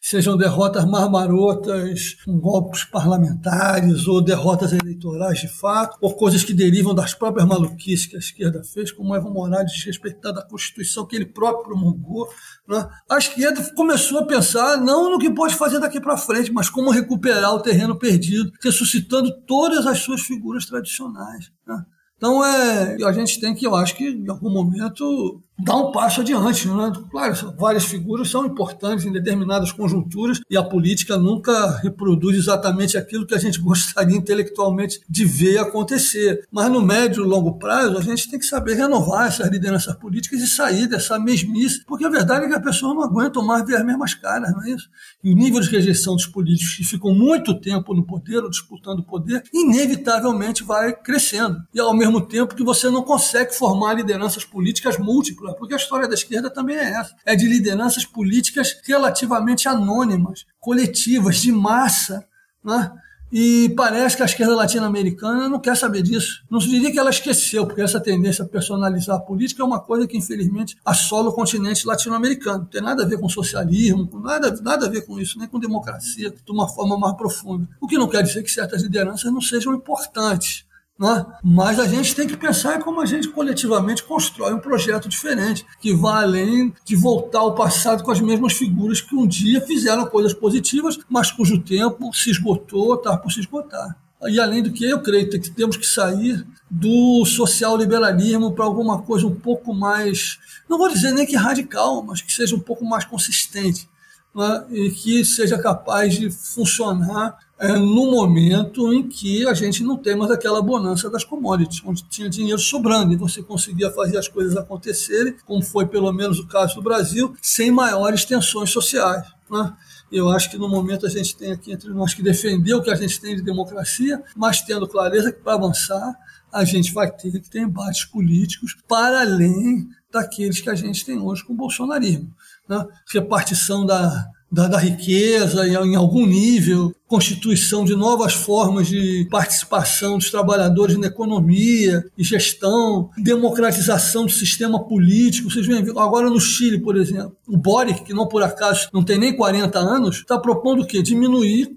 Sejam derrotas marmarotas, com golpes parlamentares ou derrotas eleitorais de fato, ou coisas que derivam das próprias maluquices que a esquerda fez, como Evo Morales desrespeitando a Constituição que ele próprio promulgou. Né? A esquerda começou a pensar não no que pode fazer daqui para frente, mas como recuperar o terreno perdido, ressuscitando todas as suas figuras tradicionais. Né? Então, é, a gente tem que, eu acho que, em algum momento, dar um passo adiante. Né? Claro, várias figuras são importantes em determinadas conjunturas e a política nunca reproduz exatamente aquilo que a gente gostaria intelectualmente de ver acontecer. Mas no médio e longo prazo, a gente tem que saber renovar essas lideranças políticas e sair dessa mesmice, porque a verdade é que as pessoas não aguentam mais ver as mesmas caras, não é isso? E o nível de rejeição dos políticos que ficam muito tempo no poder ou disputando o poder, inevitavelmente vai crescendo. E ao mesmo tempo que você não consegue formar lideranças políticas múltiplas, porque a história da esquerda também é essa. É de lideranças políticas relativamente anônimas, coletivas, de massa, né? E parece que a esquerda latino-americana não quer saber disso. Não se diria que ela esqueceu, porque essa tendência a personalizar a política é uma coisa que, infelizmente, assola o continente latino-americano. Não tem nada a ver com socialismo, nada, nada a ver com isso, nem com democracia, de uma forma mais profunda. O que não quer dizer que certas lideranças não sejam importantes. Né? Mas a gente tem que pensar como a gente coletivamente constrói um projeto diferente, que vá além de voltar ao passado com as mesmas figuras que um dia fizeram coisas positivas, mas cujo tempo se esgotou, está por se esgotar. E além do que, eu creio que temos que sair do social-liberalismo para alguma coisa um pouco mais, não vou dizer nem que radical, mas que seja um pouco mais consistente né? e que seja capaz de funcionar é, no momento em que a gente não tem mais aquela bonança das commodities, onde tinha dinheiro sobrando e você conseguia fazer as coisas acontecerem, como foi pelo menos o caso do Brasil, sem maiores tensões sociais. Né? Eu acho que no momento a gente tem aqui entre nós que defender o que a gente tem de democracia, mas tendo clareza que para avançar a gente vai ter que ter embates políticos para além daqueles que a gente tem hoje com o bolsonarismo. Né? Repartição da, da, da, riqueza em algum nível, constituição de novas formas de participação dos trabalhadores na economia e gestão, democratização do sistema político. Vocês veem agora no Chile, por exemplo, o Boric, que não por acaso não tem nem 40 anos, está propondo o quê? Diminuir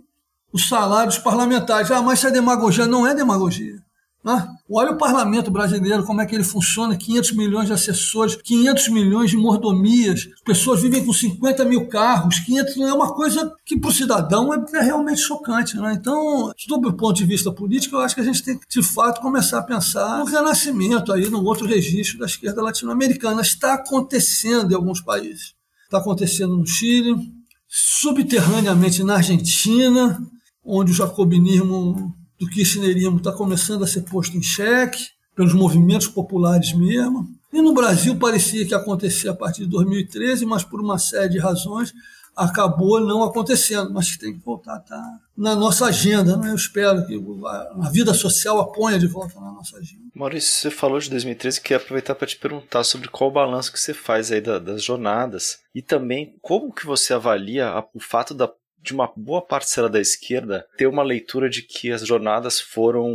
os salários parlamentares. Ah, mas isso é demagogia. Não é demagogia. Né? Olha o parlamento brasileiro, como é que ele funciona: 500 milhões de assessores, 500 milhões de mordomias, pessoas vivem com 50 mil carros, 500 não é uma coisa que para o cidadão é, é, realmente chocante. Né? Então, sob o ponto de vista político, eu acho que a gente tem que, de fato, começar a pensar no renascimento, aí, no outro registro da esquerda latino-americana. Está acontecendo em alguns países. Está acontecendo no Chile, subterraneamente na Argentina, onde o jacobinismo do kirchnerismo está começando a ser posto em xeque pelos movimentos populares mesmo. E no Brasil parecia que acontecia a partir de 2013, mas por uma série de razões acabou não acontecendo, mas tem que voltar tá na nossa agenda. Né? Eu espero que a vida social a ponha de volta na nossa agenda. Maurício, você falou de 2013, queria aproveitar para te perguntar sobre qual o balanço que você faz aí das jornadas e também como que você avalia o fato da de uma boa parcela da esquerda ter uma leitura de que as jornadas foram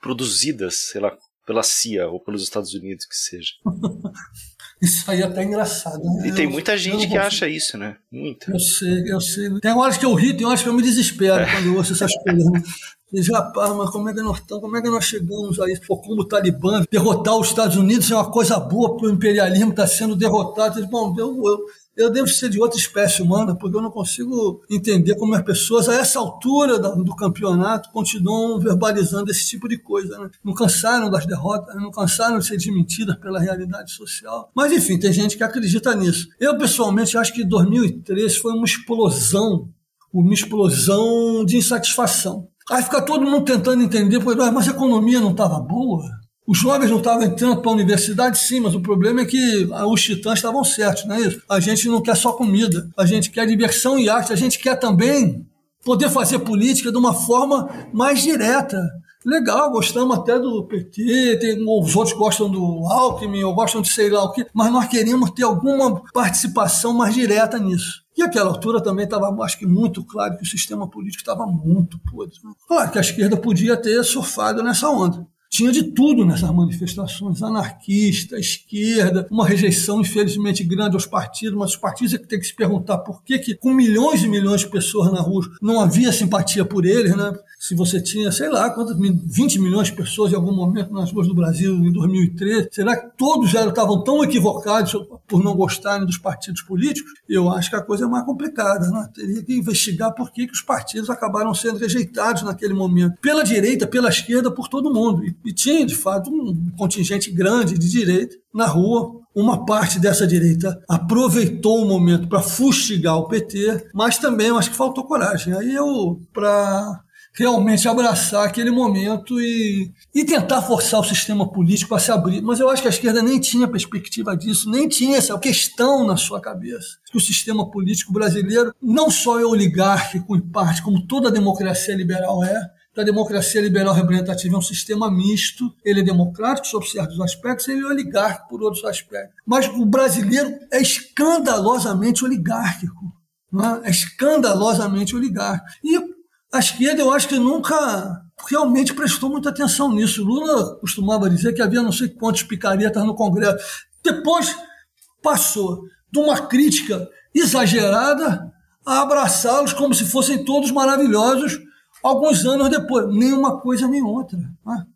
produzidas, sei lá, pela CIA ou pelos Estados Unidos, que seja. Isso aí é até engraçado. Né? E tem muita gente que acha isso, né? Muita. Eu sei, eu sei. Tem horas que eu rio, tem horas que eu me desespero é. quando eu ouço essas coisas. Né? Diz, rapaz, mas como é que nós estamos? Como é que nós chegamos a isso? Pô, como o Talibã derrotar os Estados Unidos é uma coisa boa, porque o imperialismo está sendo derrotado. Diz, bom, eu, eu, eu devo ser de outra espécie humana, porque eu não consigo entender como as pessoas, a essa altura do campeonato, continuam verbalizando esse tipo de coisa. Né? Não cansaram das derrotas, não cansaram de ser desmentidas pela realidade social. Mas, enfim, tem gente que acredita nisso. Eu, pessoalmente, acho que 2013 foi uma explosão, uma explosão de insatisfação. Aí fica todo mundo tentando entender, mas a economia não estava boa? Os jovens não estavam entrando para a universidade, sim, mas o problema é que os titãs estavam certos, não é isso? A gente não quer só comida, a gente quer diversão e arte, a gente quer também poder fazer política de uma forma mais direta. Legal, gostamos até do PT, tem, os outros gostam do Alckmin, ou gostam de sei lá o quê, mas nós queríamos ter alguma participação mais direta nisso. E aquela altura também estava, acho que muito claro que o sistema político estava muito podre. Claro que a esquerda podia ter surfado nessa onda. Tinha de tudo nessas manifestações, anarquista, esquerda, uma rejeição infelizmente grande aos partidos, mas os partidos é que tem que se perguntar por que, que com milhões e milhões de pessoas na rua não havia simpatia por eles, né? se você tinha, sei lá, quantas, 20 milhões de pessoas em algum momento nas ruas do Brasil em 2013, será que todos já estavam tão equivocados por não gostarem dos partidos políticos? Eu acho que a coisa é mais complicada. Né? Teria que investigar por que, que os partidos acabaram sendo rejeitados naquele momento. Pela direita, pela esquerda, por todo mundo. E tinha, de fato, um contingente grande de direita na rua, uma parte dessa direita aproveitou o momento para fustigar o PT, mas também eu acho que faltou coragem. Aí eu, para realmente abraçar aquele momento e, e tentar forçar o sistema político a se abrir. Mas eu acho que a esquerda nem tinha perspectiva disso, nem tinha essa questão na sua cabeça. Que o sistema político brasileiro não só é oligárquico em parte, como toda democracia liberal é, a democracia liberal representativa é um sistema misto, ele é democrático sob certos aspectos, ele é oligárquico por outros aspectos. Mas o brasileiro é escandalosamente oligárquico. É? é escandalosamente oligárquico. E a esquerda, eu acho que nunca realmente prestou muita atenção nisso. Lula costumava dizer que havia não sei quantos picaretas no Congresso. Depois passou de uma crítica exagerada a abraçá-los como se fossem todos maravilhosos alguns anos depois. Nem uma coisa nem outra. Né?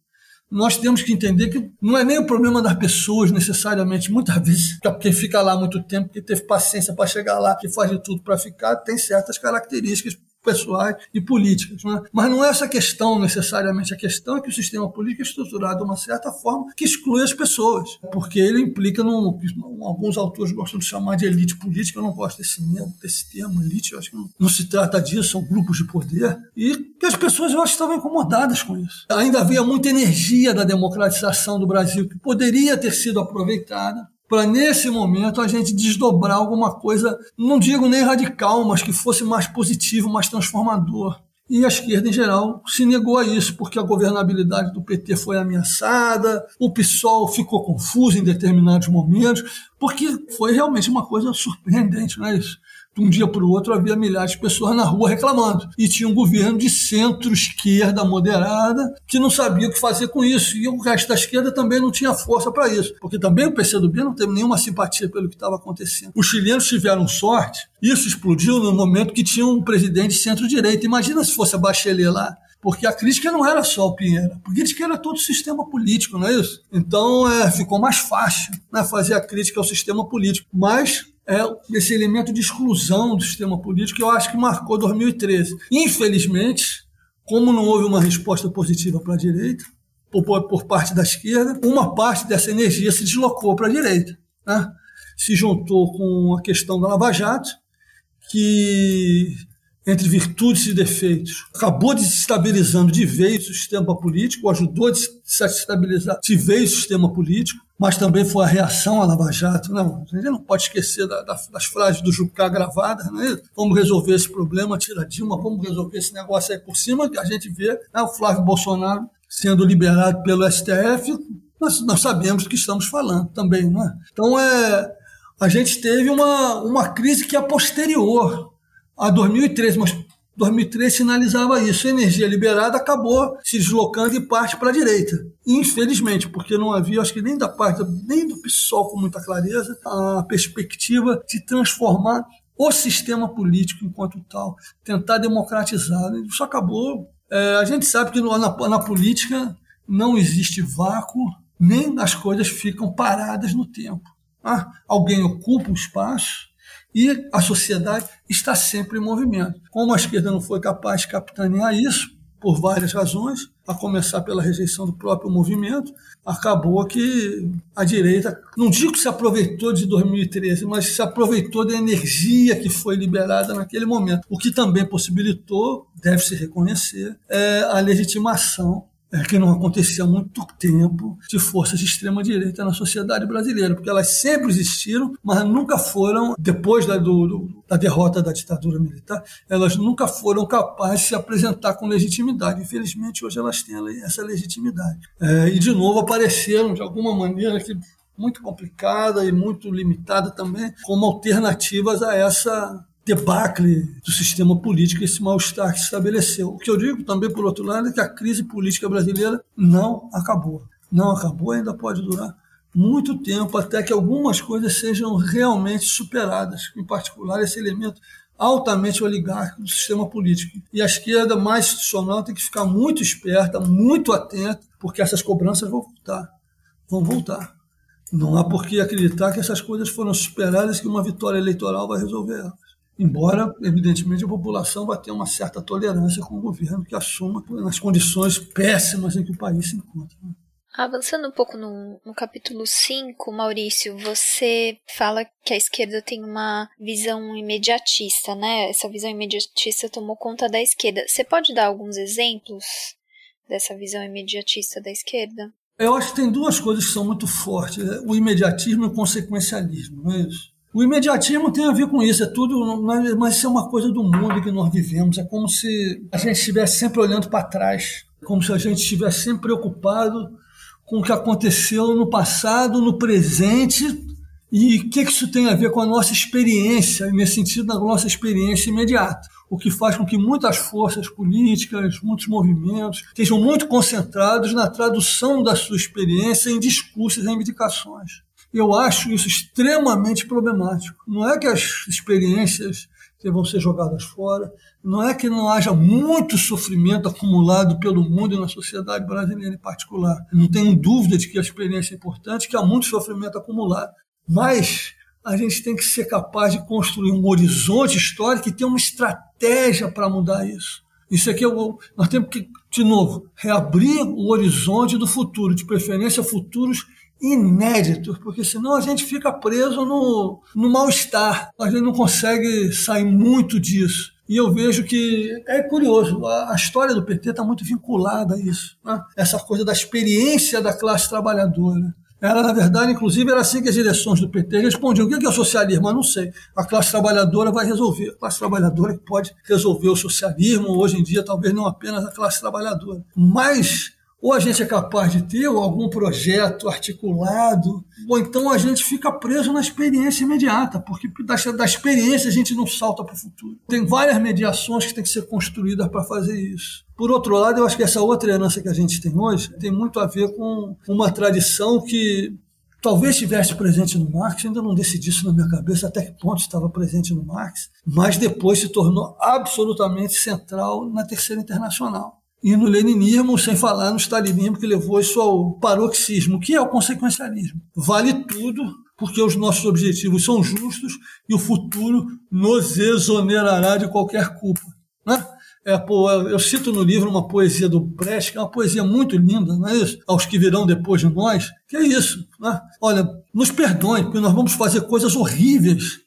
Nós temos que entender que não é nem o problema das pessoas necessariamente, muitas vezes, porque fica lá muito tempo, que teve paciência para chegar lá, que faz de tudo para ficar, tem certas características pessoais e políticas. Né? Mas não é essa questão necessariamente. A questão é que o sistema político é estruturado de uma certa forma que exclui as pessoas, porque ele implica num, alguns autores gostam de chamar de elite política. Eu não gosto desse, desse termo, elite. Eu acho que não, não se trata disso, são grupos de poder e que as pessoas eu acho estavam incomodadas com isso. Ainda havia muita energia da democratização do Brasil que poderia ter sido aproveitada para nesse momento a gente desdobrar alguma coisa, não digo nem radical, mas que fosse mais positivo, mais transformador. E a esquerda, em geral, se negou a isso, porque a governabilidade do PT foi ameaçada, o PSOL ficou confuso em determinados momentos, porque foi realmente uma coisa surpreendente, não é isso? De um dia para o outro havia milhares de pessoas na rua reclamando. E tinha um governo de centro-esquerda moderada que não sabia o que fazer com isso. E o resto da esquerda também não tinha força para isso. Porque também o PCdoB não teve nenhuma simpatia pelo que estava acontecendo. Os chilenos tiveram sorte. Isso explodiu no momento que tinha um presidente centro-direita. Imagina se fosse a Bachelet lá porque a crítica não era só o Pinheiro, a crítica era todo o sistema político, não é isso? Então é, ficou mais fácil né, fazer a crítica ao sistema político. Mas é esse elemento de exclusão do sistema político que eu acho que marcou 2013. Infelizmente, como não houve uma resposta positiva para a direita, por, por, parte da esquerda, uma parte dessa energia se deslocou para a direita. Né? Se juntou com a questão da Lava Jato, que, entre virtudes e defeitos, acabou desestabilizando de vez o sistema político, ajudou a desestabilizar de vez o sistema político, mas também foi a reação à Lava Jato. Não, a gente não pode esquecer da, da, das frases do Jucá gravadas, né? Vamos resolver esse problema, tira Dilma, vamos resolver esse negócio aí por cima, que a gente vê né, o Flávio Bolsonaro sendo liberado pelo STF, nós, nós sabemos que estamos falando também, não é? Então, é, a gente teve uma, uma crise que é posterior a 2013, mas 2003 sinalizava isso. A energia liberada acabou se deslocando em parte para a direita. Infelizmente, porque não havia, acho que nem da parte, nem do PSOL com muita clareza, a perspectiva de transformar o sistema político enquanto tal, tentar democratizar. Isso acabou. É, a gente sabe que na, na política não existe vácuo, nem as coisas ficam paradas no tempo. Ah, alguém ocupa o espaço, e a sociedade está sempre em movimento. Como a esquerda não foi capaz de capitanear isso, por várias razões, a começar pela rejeição do próprio movimento, acabou que a direita, não digo que se aproveitou de 2013, mas se aproveitou da energia que foi liberada naquele momento, o que também possibilitou, deve-se reconhecer, é a legitimação é, que não acontecia há muito tempo de forças de extrema-direita na sociedade brasileira, porque elas sempre existiram, mas nunca foram, depois da, do, do, da derrota da ditadura militar, elas nunca foram capazes de se apresentar com legitimidade. Infelizmente, hoje elas têm essa legitimidade. É, e, de novo, apareceram, de alguma maneira, que muito complicada e muito limitada também, como alternativas a essa debacle do sistema político, esse mal-estar que se estabeleceu. O que eu digo também, por outro lado, é que a crise política brasileira não acabou. Não acabou, ainda pode durar muito tempo até que algumas coisas sejam realmente superadas, em particular esse elemento altamente oligárquico do sistema político. E a esquerda mais institucional tem que ficar muito esperta, muito atenta, porque essas cobranças vão voltar. Vão voltar. Não há por que acreditar que essas coisas foram superadas e que uma vitória eleitoral vai resolver elas. Embora, evidentemente, a população vai ter uma certa tolerância com o governo que assuma nas condições péssimas em que o país se encontra. Né? Avançando um pouco no, no capítulo 5, Maurício, você fala que a esquerda tem uma visão imediatista, né? Essa visão imediatista tomou conta da esquerda. Você pode dar alguns exemplos dessa visão imediatista da esquerda? Eu acho que tem duas coisas que são muito fortes: né? o imediatismo e o consequencialismo, não é isso? O imediatismo tem a ver com isso, é tudo, mas isso é uma coisa do mundo que nós vivemos. É como se a gente estivesse sempre olhando para trás, como se a gente estivesse sempre preocupado com o que aconteceu no passado, no presente e o que isso tem a ver com a nossa experiência, nesse sentido, da nossa experiência imediata. O que faz com que muitas forças políticas, muitos movimentos, estejam muito concentrados na tradução da sua experiência em discursos e reivindicações. Eu acho isso extremamente problemático. Não é que as experiências vão ser jogadas fora, não é que não haja muito sofrimento acumulado pelo mundo e na sociedade brasileira em particular. Não tenho dúvida de que a experiência é importante, que há muito sofrimento acumulado. Mas a gente tem que ser capaz de construir um horizonte histórico e ter uma estratégia para mudar isso. Isso aqui é o, nós temos que, de novo, reabrir o horizonte do futuro, de preferência futuros inéditos, porque senão a gente fica preso no, no mal-estar, a gente não consegue sair muito disso. E eu vejo que é curioso, a, a história do PT está muito vinculada a isso, né? essa coisa da experiência da classe trabalhadora. Era, na verdade, inclusive, era assim que as direções do PT respondiam: o que é o socialismo? Eu não sei. A classe trabalhadora vai resolver. A classe trabalhadora que pode resolver o socialismo, hoje em dia, talvez não apenas a classe trabalhadora. Mas ou a gente é capaz de ter algum projeto articulado, ou então a gente fica preso na experiência imediata, porque da, da experiência a gente não salta para o futuro. Tem várias mediações que têm que ser construídas para fazer isso. Por outro lado, eu acho que essa outra herança que a gente tem hoje tem muito a ver com uma tradição que talvez estivesse presente no Marx, ainda não decidi isso na minha cabeça até que ponto estava presente no Marx, mas depois se tornou absolutamente central na Terceira Internacional e no leninismo, sem falar no stalinismo que levou isso ao paroxismo, que é o consequencialismo. Vale tudo, porque os nossos objetivos são justos e o futuro nos exonerará de qualquer culpa. Né? É, pô, eu cito no livro uma poesia do Brecht, que é uma poesia muito linda, não é isso? Aos que virão depois de nós, que é isso. Né? Olha, nos perdoem, porque nós vamos fazer coisas horríveis?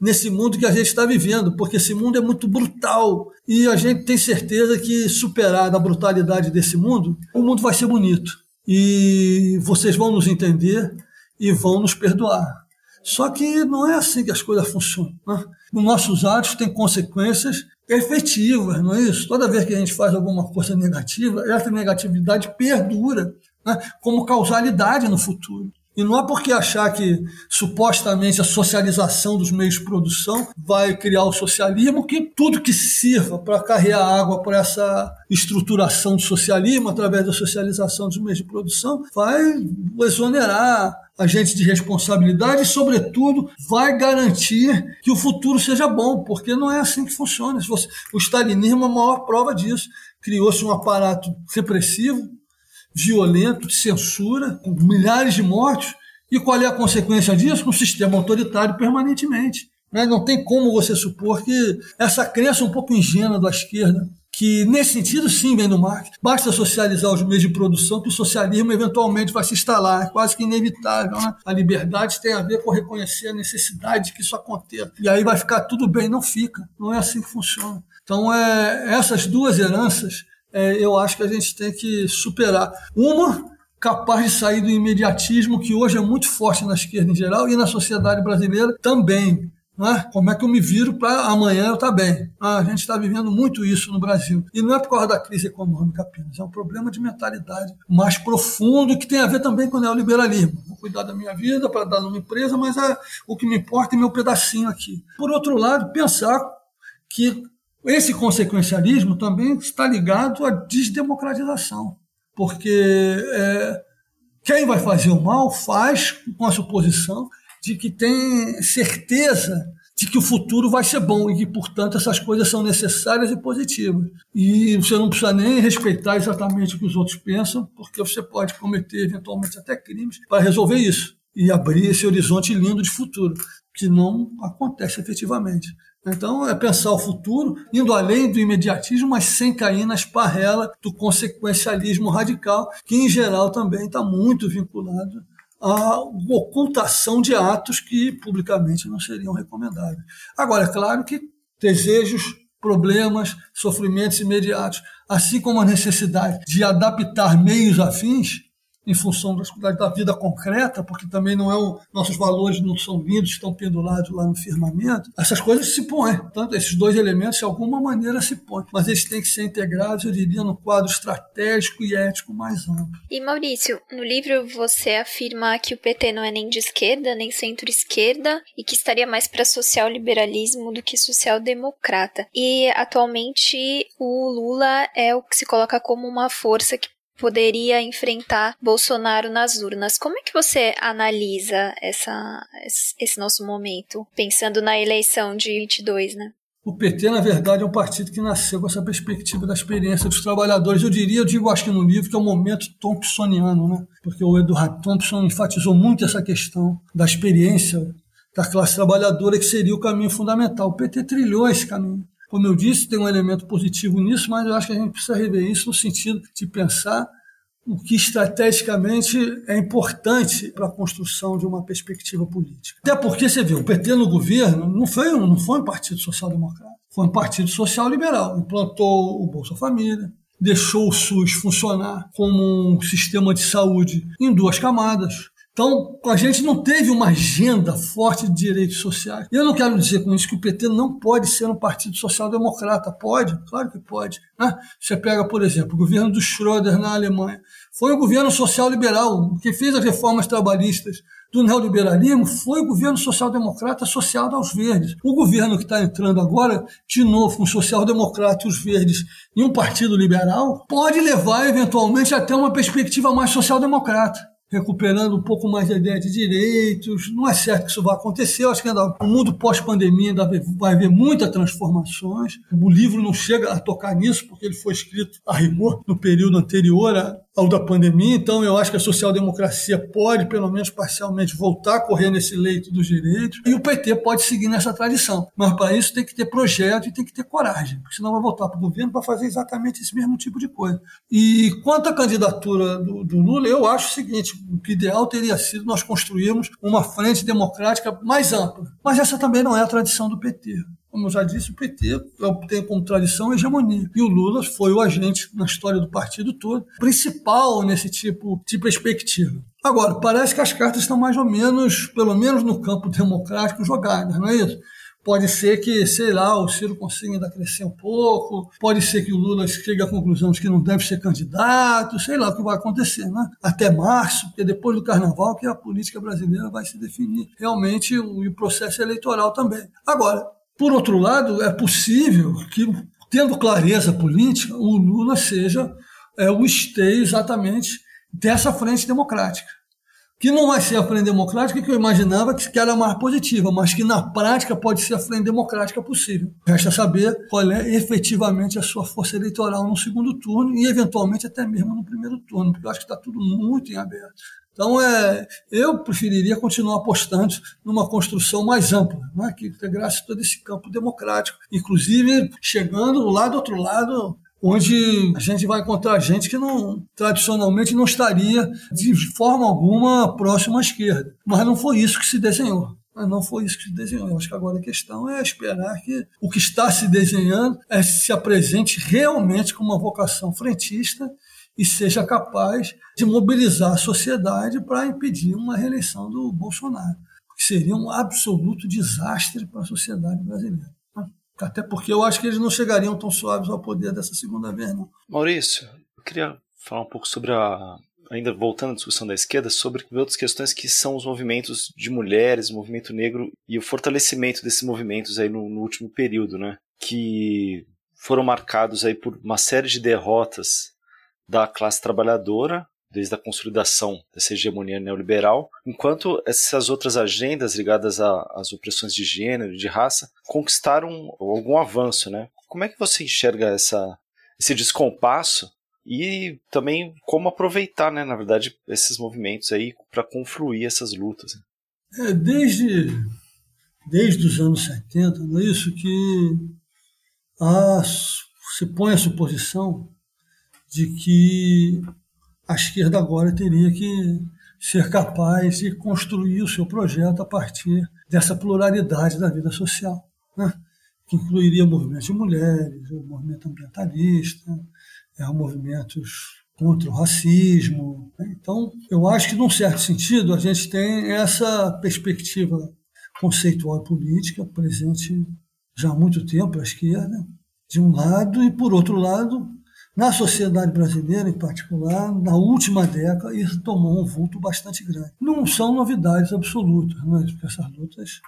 Nesse mundo que a gente está vivendo, porque esse mundo é muito brutal e a gente tem certeza que, superada a brutalidade desse mundo, o mundo vai ser bonito e vocês vão nos entender e vão nos perdoar. Só que não é assim que as coisas funcionam. Né? Os nossos atos têm consequências efetivas, não é isso? Toda vez que a gente faz alguma coisa negativa, essa negatividade perdura né? como causalidade no futuro. E não é porque achar que supostamente a socialização dos meios de produção vai criar o socialismo que tudo que sirva para carregar água para essa estruturação do socialismo através da socialização dos meios de produção vai exonerar a gente de responsabilidade e, sobretudo, vai garantir que o futuro seja bom, porque não é assim que funciona. O stalinismo é a maior prova disso. Criou-se um aparato repressivo, violento, de censura, com milhares de mortos. E qual é a consequência disso? Um sistema autoritário permanentemente. Né? Não tem como você supor que essa crença um pouco ingênua da esquerda, que nesse sentido sim vem do Marx, basta socializar os meios de produção que o socialismo eventualmente vai se instalar, é quase que inevitável. Né? A liberdade tem a ver com reconhecer a necessidade de que isso aconteça. E aí vai ficar tudo bem, não fica. Não é assim que funciona. Então, é, essas duas heranças é, eu acho que a gente tem que superar. Uma, capaz de sair do imediatismo que hoje é muito forte na esquerda em geral e na sociedade brasileira também. Né? Como é que eu me viro para amanhã eu estar tá bem? Ah, a gente está vivendo muito isso no Brasil. E não é por causa da crise econômica apenas, é um problema de mentalidade mais profundo que tem a ver também com o neoliberalismo. Vou cuidar da minha vida para dar numa empresa, mas é, o que me importa é meu pedacinho aqui. Por outro lado, pensar que esse consequencialismo também está ligado à desdemocratização, porque é, quem vai fazer o mal faz com a suposição de que tem certeza de que o futuro vai ser bom e que, portanto, essas coisas são necessárias e positivas. E você não precisa nem respeitar exatamente o que os outros pensam, porque você pode cometer eventualmente até crimes para resolver isso e abrir esse horizonte lindo de futuro, que não acontece efetivamente. Então, é pensar o futuro, indo além do imediatismo, mas sem cair na esparrela do consequencialismo radical, que, em geral, também está muito vinculado à ocultação de atos que publicamente não seriam recomendáveis. Agora, é claro que desejos, problemas, sofrimentos imediatos, assim como a necessidade de adaptar meios afins, em função das da vida concreta, porque também não é um, nossos valores não são lindos, estão pendurados lá no firmamento, essas coisas se põem. Portanto, esses dois elementos, de alguma maneira, se põem. Mas eles têm que ser integrados, eu diria, no quadro estratégico e ético mais amplo. E, Maurício, no livro você afirma que o PT não é nem de esquerda, nem centro-esquerda, e que estaria mais para social-liberalismo do que social-democrata. E, atualmente, o Lula é o que se coloca como uma força que poderia enfrentar Bolsonaro nas urnas. Como é que você analisa essa, esse nosso momento, pensando na eleição de 22, né? O PT, na verdade, é um partido que nasceu com essa perspectiva da experiência dos trabalhadores. Eu diria, eu digo, acho que no livro, que é o momento thompsoniano, né? Porque o Edward Thompson enfatizou muito essa questão da experiência da classe trabalhadora, que seria o caminho fundamental. O PT trilhou esse caminho. Como eu disse, tem um elemento positivo nisso, mas eu acho que a gente precisa rever isso no sentido de pensar o que estrategicamente é importante para a construção de uma perspectiva política. Até porque você vê, o PT no governo não foi, não foi um partido social-democrata, foi um partido social-liberal. Implantou o Bolsa Família, deixou o SUS funcionar como um sistema de saúde em duas camadas, então, a gente não teve uma agenda forte de direitos sociais. Eu não quero dizer com isso que o PT não pode ser um partido social-democrata. Pode, claro que pode. Né? Você pega, por exemplo, o governo do Schröder na Alemanha. Foi o governo social-liberal que fez as reformas trabalhistas do neoliberalismo foi o governo social-democrata associado aos verdes. O governo que está entrando agora, de novo, o social-democrata e os verdes e um partido liberal, pode levar eventualmente até uma perspectiva mais social-democrata recuperando um pouco mais a ideia de direitos. Não é certo que isso vai acontecer. Eu acho que ainda, no mundo pós-pandemia ainda vai haver muitas transformações. O livro não chega a tocar nisso, porque ele foi escrito a rigor no período anterior ao da pandemia, então eu acho que a social-democracia pode, pelo menos parcialmente, voltar a correr nesse leito dos direitos, e o PT pode seguir nessa tradição. Mas para isso tem que ter projeto e tem que ter coragem, porque senão vai voltar para o governo para fazer exatamente esse mesmo tipo de coisa. E quanto à candidatura do, do Lula, eu acho o seguinte: o ideal teria sido nós construirmos uma frente democrática mais ampla. Mas essa também não é a tradição do PT como eu já disse, o PT tem como tradição a hegemonia. E o Lula foi o agente na história do partido todo, principal nesse tipo de perspectiva. Agora, parece que as cartas estão mais ou menos, pelo menos no campo democrático, jogadas, não é isso? Pode ser que, sei lá, o Ciro consiga ainda crescer um pouco, pode ser que o Lula chegue à conclusão de que não deve ser candidato, sei lá o que vai acontecer, né? Até março, porque depois do carnaval que a política brasileira vai se definir realmente o, o processo eleitoral também. Agora, por outro lado, é possível que, tendo clareza política, o Lula seja é, o esteio exatamente dessa frente democrática. Que não vai ser a frente democrática que eu imaginava que era mais positiva, mas que na prática pode ser a frente democrática possível. Resta saber qual é efetivamente a sua força eleitoral no segundo turno e, eventualmente, até mesmo no primeiro turno, porque eu acho que está tudo muito em aberto. Então, é, eu preferiria continuar apostando numa construção mais ampla, né, que integrasse todo esse campo democrático, inclusive chegando lá do outro lado, onde a gente vai encontrar gente que não tradicionalmente não estaria de forma alguma próximo à esquerda. Mas não foi isso que se desenhou. Não foi isso que se desenhou. Eu acho que agora a questão é esperar que o que está se desenhando é se apresente realmente com uma vocação frentista e seja capaz de mobilizar a sociedade para impedir uma reeleição do Bolsonaro, que seria um absoluto desastre para a sociedade brasileira. Até porque eu acho que eles não chegariam tão suaves ao poder dessa segunda vez, não. Maurício, eu queria falar um pouco sobre a. Ainda voltando à discussão da esquerda, sobre outras questões que são os movimentos de mulheres, o movimento negro e o fortalecimento desses movimentos aí no, no último período, né? Que foram marcados aí por uma série de derrotas da classe trabalhadora, desde a consolidação dessa hegemonia neoliberal, enquanto essas outras agendas ligadas às opressões de gênero e de raça conquistaram algum avanço, né? Como é que você enxerga essa, esse descompasso e também como aproveitar, né, na verdade, esses movimentos aí para confluir essas lutas? É, desde, desde os anos 70, não é isso que a, se põe a suposição de que a esquerda agora teria que ser capaz de construir o seu projeto a partir dessa pluralidade da vida social, né? que incluiria movimentos de mulheres, o movimento ambientalista, é, movimentos contra o racismo. Né? Então, eu acho que, num certo sentido, a gente tem essa perspectiva conceitual e política presente já há muito tempo à esquerda, de um lado, e, por outro lado, na sociedade brasileira, em particular, na última década, isso tomou um vulto bastante grande. Não são novidades absolutas, né? porque essas lutas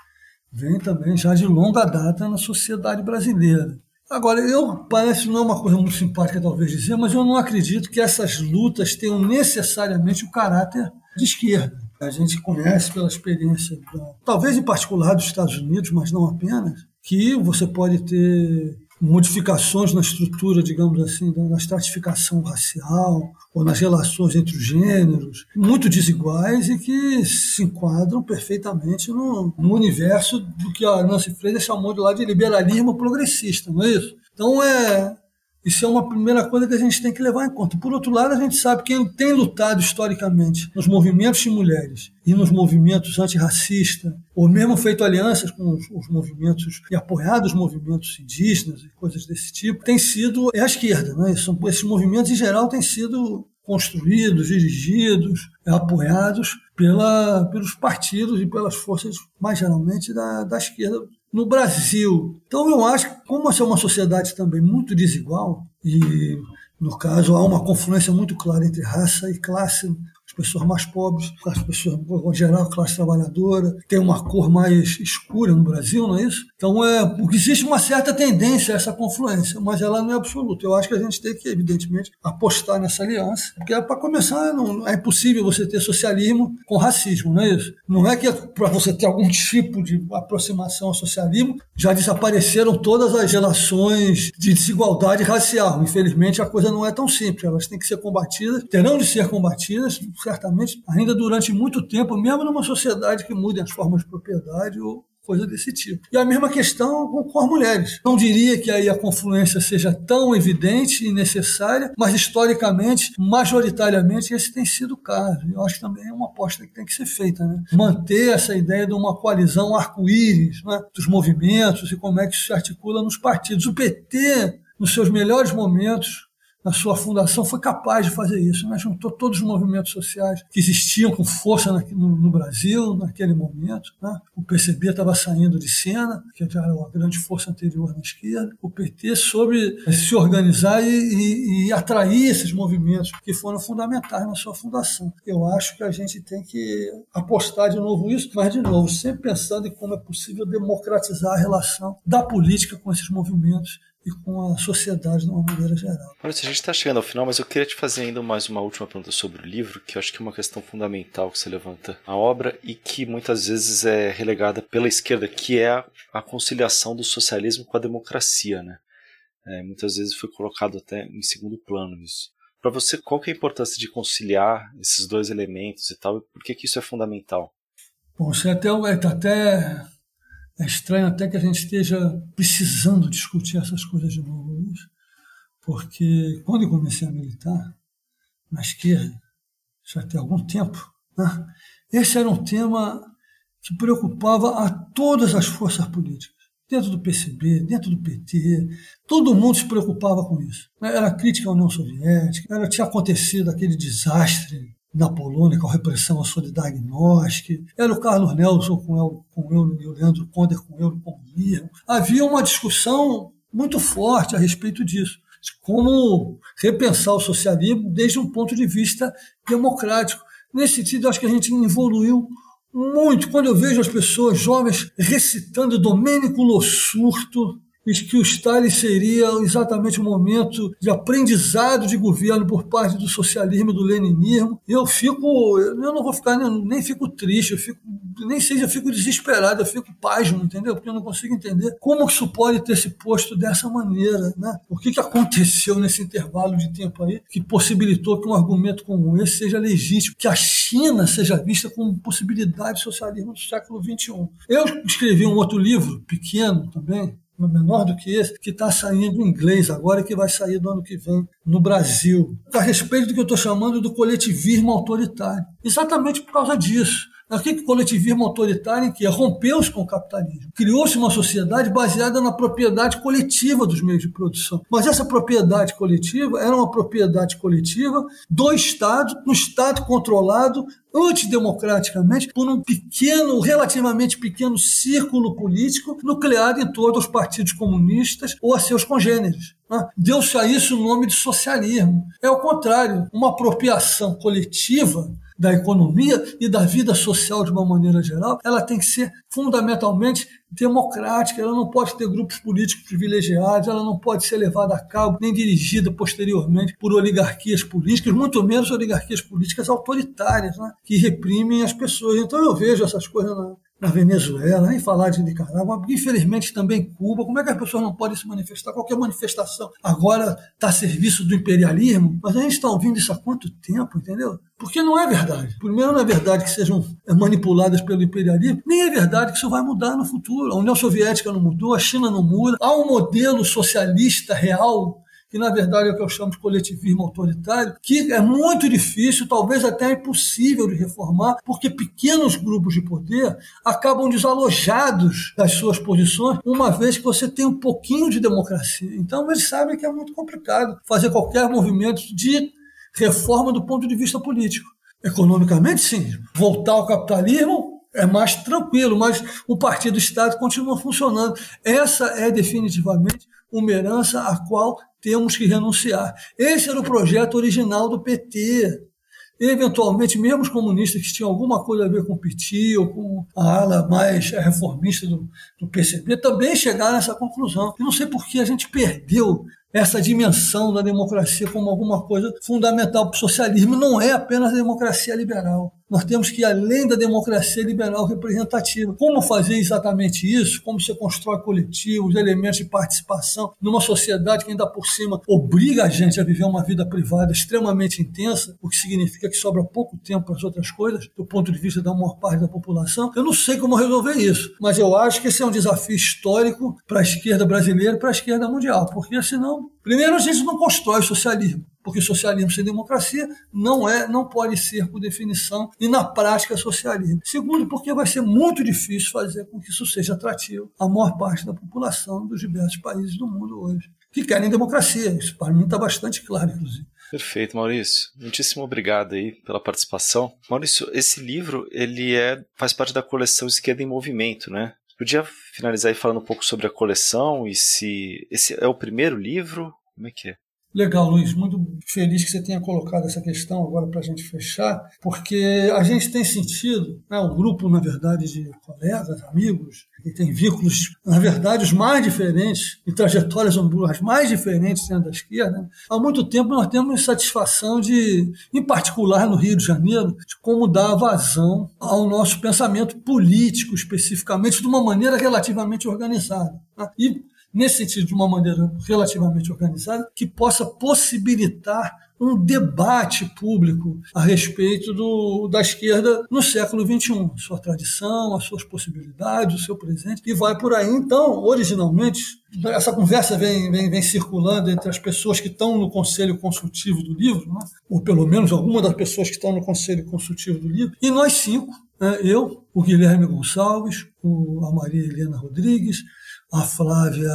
vêm também já de longa data na sociedade brasileira. Agora, eu parece não é uma coisa muito simpática talvez dizer, mas eu não acredito que essas lutas tenham necessariamente o caráter de esquerda. A gente conhece pela experiência, talvez em particular dos Estados Unidos, mas não apenas, que você pode ter modificações na estrutura, digamos assim, na estratificação racial ou nas relações entre os gêneros, muito desiguais e que se enquadram perfeitamente no, no universo do que a Nancy Fraser chamou de lá de liberalismo progressista, não é isso? Então é isso é uma primeira coisa que a gente tem que levar em conta. Por outro lado, a gente sabe que quem tem lutado historicamente nos movimentos de mulheres e nos movimentos antirracistas, ou mesmo feito alianças com os, os, movimentos e apoiado os movimentos indígenas e coisas desse tipo, tem sido é a esquerda. Né? São, esses movimentos, em geral, têm sido construídos, dirigidos, apoiados pela, pelos partidos e pelas forças, mais geralmente, da, da esquerda no Brasil. Então, eu acho que, como essa é uma sociedade também muito desigual, e no caso há uma confluência muito clara entre raça e classe, pessoas mais pobres, as pessoas, em geral, classe trabalhadora, tem uma cor mais escura no Brasil, não é isso? Então, é, existe uma certa tendência a essa confluência, mas ela não é absoluta. Eu acho que a gente tem que, evidentemente, apostar nessa aliança, porque, é, para começar, não, é impossível você ter socialismo com racismo, não é isso? Não é que para você ter algum tipo de aproximação ao socialismo, já desapareceram todas as relações de desigualdade racial. Infelizmente, a coisa não é tão simples. Elas têm que ser combatidas, terão de ser combatidas certamente, ainda durante muito tempo, mesmo numa sociedade que mude as formas de propriedade ou coisa desse tipo. E a mesma questão com, as mulheres. Não diria que aí a confluência seja tão evidente e necessária, mas historicamente, majoritariamente, esse tem sido o caso. Eu acho que também é uma aposta que tem que ser feita. Né? Manter essa ideia de uma coalizão arco-íris né? dos movimentos e como é que isso se articula nos partidos. O PT, nos seus melhores momentos, na sua fundação, foi capaz de fazer isso. Né? Juntou todos os movimentos sociais que existiam com força no, no Brasil naquele momento. Né? O PCB estava saindo de cena, que já era uma grande força anterior na esquerda. O PT soube se organizar e, e, e atrair esses movimentos que foram fundamentais na sua fundação. Eu acho que a gente tem que apostar de novo isso, mas, de novo, sempre pensando em como é possível democratizar a relação da política com esses movimentos e com a sociedade de uma maneira geral. Maurício, a gente está chegando ao final, mas eu queria te fazer ainda mais uma última pergunta sobre o livro, que eu acho que é uma questão fundamental que você levanta a obra e que muitas vezes é relegada pela esquerda, que é a, conciliação do socialismo com a democracia, né? É, muitas vezes foi colocado até em segundo plano isso. Para você, qual que é a importância de conciliar esses dois elementos e tal, e por que, que isso é fundamental? Bom, você até, até é estranho até que a gente esteja precisando discutir essas coisas de novo hoje, porque quando eu comecei a militar na esquerda, já tem algum tempo, né, esse era um tema que preocupava a todas as forças políticas, dentro do PCB, dentro do PT, todo mundo se preocupava com isso. Era crítica à União Soviética, era, tinha acontecido aquele desastre na Polônia, com a repressão à Solidarność, era o Carlos Nelson com, el, com eu, e o Leandro Conder com eu no comunismo. Havia uma discussão muito forte a respeito disso, como repensar o socialismo desde um ponto de vista democrático. Nesse sentido, acho que a gente evoluiu muito. Quando eu vejo as pessoas jovens recitando Domênico Lossurto, que o Stalin seria exatamente o momento de aprendizado de governo por parte do socialismo e do leninismo. Eu fico, eu não vou ficar, nem, nem fico triste, eu fico, nem seja, eu fico desesperado, eu fico pasmo, entendeu? Porque eu não consigo entender como isso pode ter se posto dessa maneira, né? O que, que aconteceu nesse intervalo de tempo aí que possibilitou que um argumento como esse seja legítimo, que a China seja vista como possibilidade de socialismo do século XXI. Eu escrevi um outro livro, pequeno também, menor do que esse, que está saindo em inglês agora e que vai sair do ano que vem no Brasil, a respeito do que eu estou chamando do coletivismo autoritário. Exatamente por causa disso. O coletivismo autoritário que rompeu-se com o capitalismo? Criou-se uma sociedade baseada na propriedade coletiva dos meios de produção. Mas essa propriedade coletiva era uma propriedade coletiva do Estado, um Estado controlado antidemocraticamente por um pequeno, relativamente pequeno círculo político nucleado em torno aos partidos comunistas ou a seus congêneres. Né? Deu-se a isso o nome de socialismo. É o contrário, uma apropriação coletiva da economia e da vida social de uma maneira geral, ela tem que ser fundamentalmente democrática, ela não pode ter grupos políticos privilegiados, ela não pode ser levada a cabo nem dirigida posteriormente por oligarquias políticas, muito menos oligarquias políticas autoritárias, né, que reprimem as pessoas. Então eu vejo essas coisas na, na Venezuela, nem falar de Nicarágua, infelizmente também Cuba. Como é que as pessoas não podem se manifestar? Qualquer manifestação agora está a serviço do imperialismo, mas a gente está ouvindo isso há quanto tempo, entendeu? Porque não é verdade. Primeiro, não é verdade que sejam manipuladas pelo imperialismo, nem é verdade que isso vai mudar no futuro. A União Soviética não mudou, a China não muda. Há um modelo socialista real que na verdade é o que eu chamo de coletivismo autoritário, que é muito difícil, talvez até impossível de reformar, porque pequenos grupos de poder acabam desalojados das suas posições, uma vez que você tem um pouquinho de democracia. Então eles sabem que é muito complicado fazer qualquer movimento de reforma do ponto de vista político. Economicamente, sim. Voltar ao capitalismo é mais tranquilo, mas o partido Estado continua funcionando. Essa é definitivamente uma herança a qual temos que renunciar. Esse era o projeto original do PT. Eventualmente, mesmo os comunistas que tinham alguma coisa a ver com o PT ou com a ala mais reformista do, do PCB também chegaram a essa conclusão. Eu não sei por que a gente perdeu essa dimensão da democracia como alguma coisa fundamental para o socialismo. Não é apenas a democracia liberal. Nós temos que ir além da democracia liberal representativa. Como fazer exatamente isso? Como você constrói coletivos, elementos de participação numa sociedade que ainda por cima obriga a gente a viver uma vida privada extremamente intensa, o que significa que sobra pouco tempo para as outras coisas, do ponto de vista da maior parte da população. Eu não sei como resolver isso, mas eu acho que esse é um desafio histórico para a esquerda brasileira e para a esquerda mundial, porque senão, primeiro a gente não constrói o socialismo porque socialismo sem democracia não é, não pode ser por definição e na prática socialismo. Segundo, porque vai ser muito difícil fazer com que isso seja atrativo à maior parte da população dos diversos países do mundo hoje que querem democracia. Isso para mim está bastante claro, inclusive. Perfeito, Maurício. Muitíssimo obrigado aí pela participação. Maurício, esse livro ele é faz parte da coleção Esquerda em Movimento, né? Podia finalizar aí falando um pouco sobre a coleção e se esse é o primeiro livro? Como é que é? Legal, Luiz. Muito feliz que você tenha colocado essa questão agora para a gente fechar, porque a gente tem sentido, né, um grupo, na verdade, de colegas, amigos, que tem vínculos, na verdade, os mais diferentes e trajetórias as mais diferentes dentro da esquerda. Há muito tempo nós temos satisfação de, em particular no Rio de Janeiro, de como dar vazão ao nosso pensamento político, especificamente, de uma maneira relativamente organizada. Né? E nesse sentido, de uma maneira relativamente organizada, que possa possibilitar um debate público a respeito do, da esquerda no século XXI, sua tradição, as suas possibilidades, o seu presente, e vai por aí. Então, originalmente, essa conversa vem, vem, vem circulando entre as pessoas que estão no conselho consultivo do livro, né? ou pelo menos algumas das pessoas que estão no conselho consultivo do livro, e nós cinco, né? eu, o Guilherme Gonçalves, o, a Maria Helena Rodrigues, a Flávia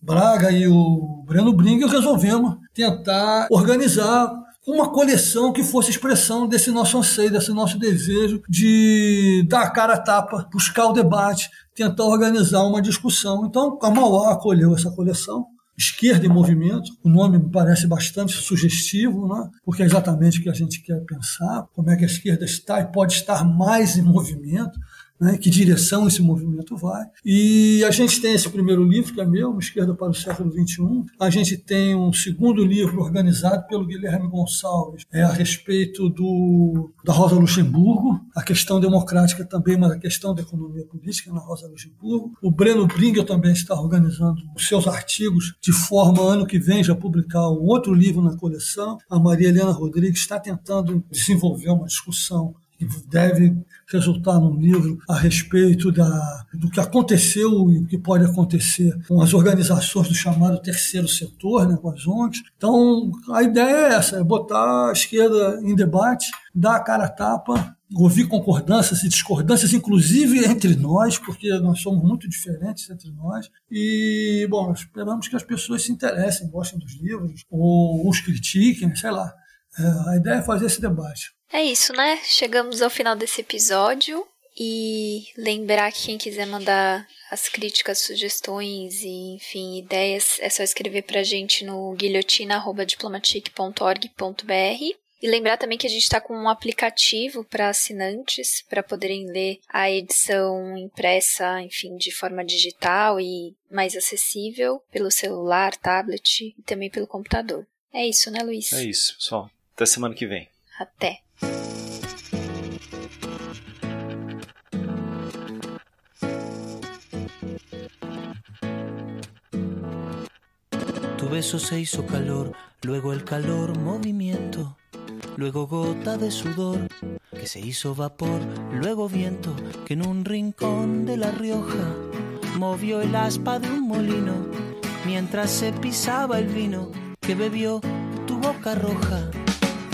Braga e o Breno Bringue resolvemos tentar organizar uma coleção que fosse expressão desse nosso anseio, desse nosso desejo de dar a cara a tapa, buscar o debate, tentar organizar uma discussão. Então, a Mauá acolheu essa coleção. Esquerda em Movimento, o nome me parece bastante sugestivo, né? porque é exatamente o que a gente quer pensar, como é que a esquerda está e pode estar mais em movimento né, que direção esse movimento vai. E a gente tem esse primeiro livro, que é meu, Esquerda para o Século XXI. A gente tem um segundo livro organizado pelo Guilherme Gonçalves, é a respeito do, da Rosa Luxemburgo, a questão democrática também, mas a questão da economia política na Rosa Luxemburgo. O Breno Bringer também está organizando os seus artigos de forma, ano que vem, já publicar um outro livro na coleção. A Maria Helena Rodrigues está tentando desenvolver uma discussão que deve resultar num livro a respeito da, do que aconteceu e o que pode acontecer com as organizações do chamado terceiro setor, né, com as ONGs. Então, a ideia é essa, é botar a esquerda em debate, dar a cara a tapa, ouvir concordâncias e discordâncias, inclusive entre nós, porque nós somos muito diferentes entre nós. E, bom, esperamos que as pessoas se interessem, gostem dos livros, ou os critiquem, sei lá. É, a ideia é fazer esse debate. É isso, né? Chegamos ao final desse episódio. E lembrar que quem quiser mandar as críticas, sugestões e, enfim, ideias, é só escrever pra gente no guilhotina.diplomatic.org.br. E lembrar também que a gente está com um aplicativo para assinantes, para poderem ler a edição impressa, enfim, de forma digital e mais acessível pelo celular, tablet e também pelo computador. É isso, né, Luiz? É isso, pessoal. Até semana que vem. Tu beso se hizo calor, luego el calor movimiento, luego gota de sudor que se hizo vapor, luego viento que en un rincón de La Rioja movió el aspa de un molino mientras se pisaba el vino que bebió tu boca roja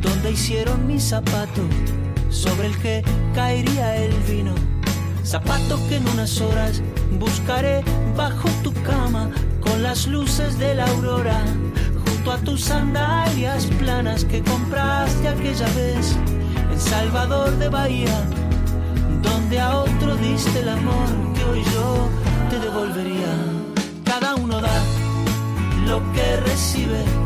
donde hicieron mi zapato sobre el que caería el vino zapato que en unas horas buscaré bajo tu cama con las luces de la aurora junto a tus sandalias planas que compraste aquella vez en Salvador de Bahía donde a otro diste el amor que hoy yo te devolvería. Cada uno da lo que recibe.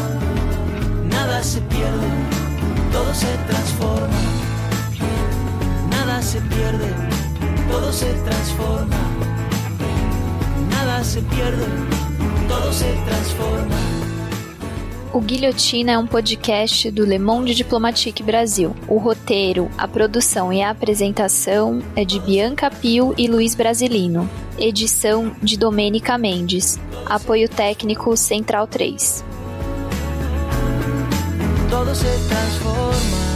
nada se pierde, todo se transforma. Nada se pierde, todo se transforma. Nada se pierde, todo se transforma. O Guilhotina é um podcast do Le Monde Diplomatique Brasil. O roteiro, a produção e a apresentação é de Bianca Pio e Luiz Brasilino. Edição de Domênica Mendes. Apoio técnico Central 3. Se transforma.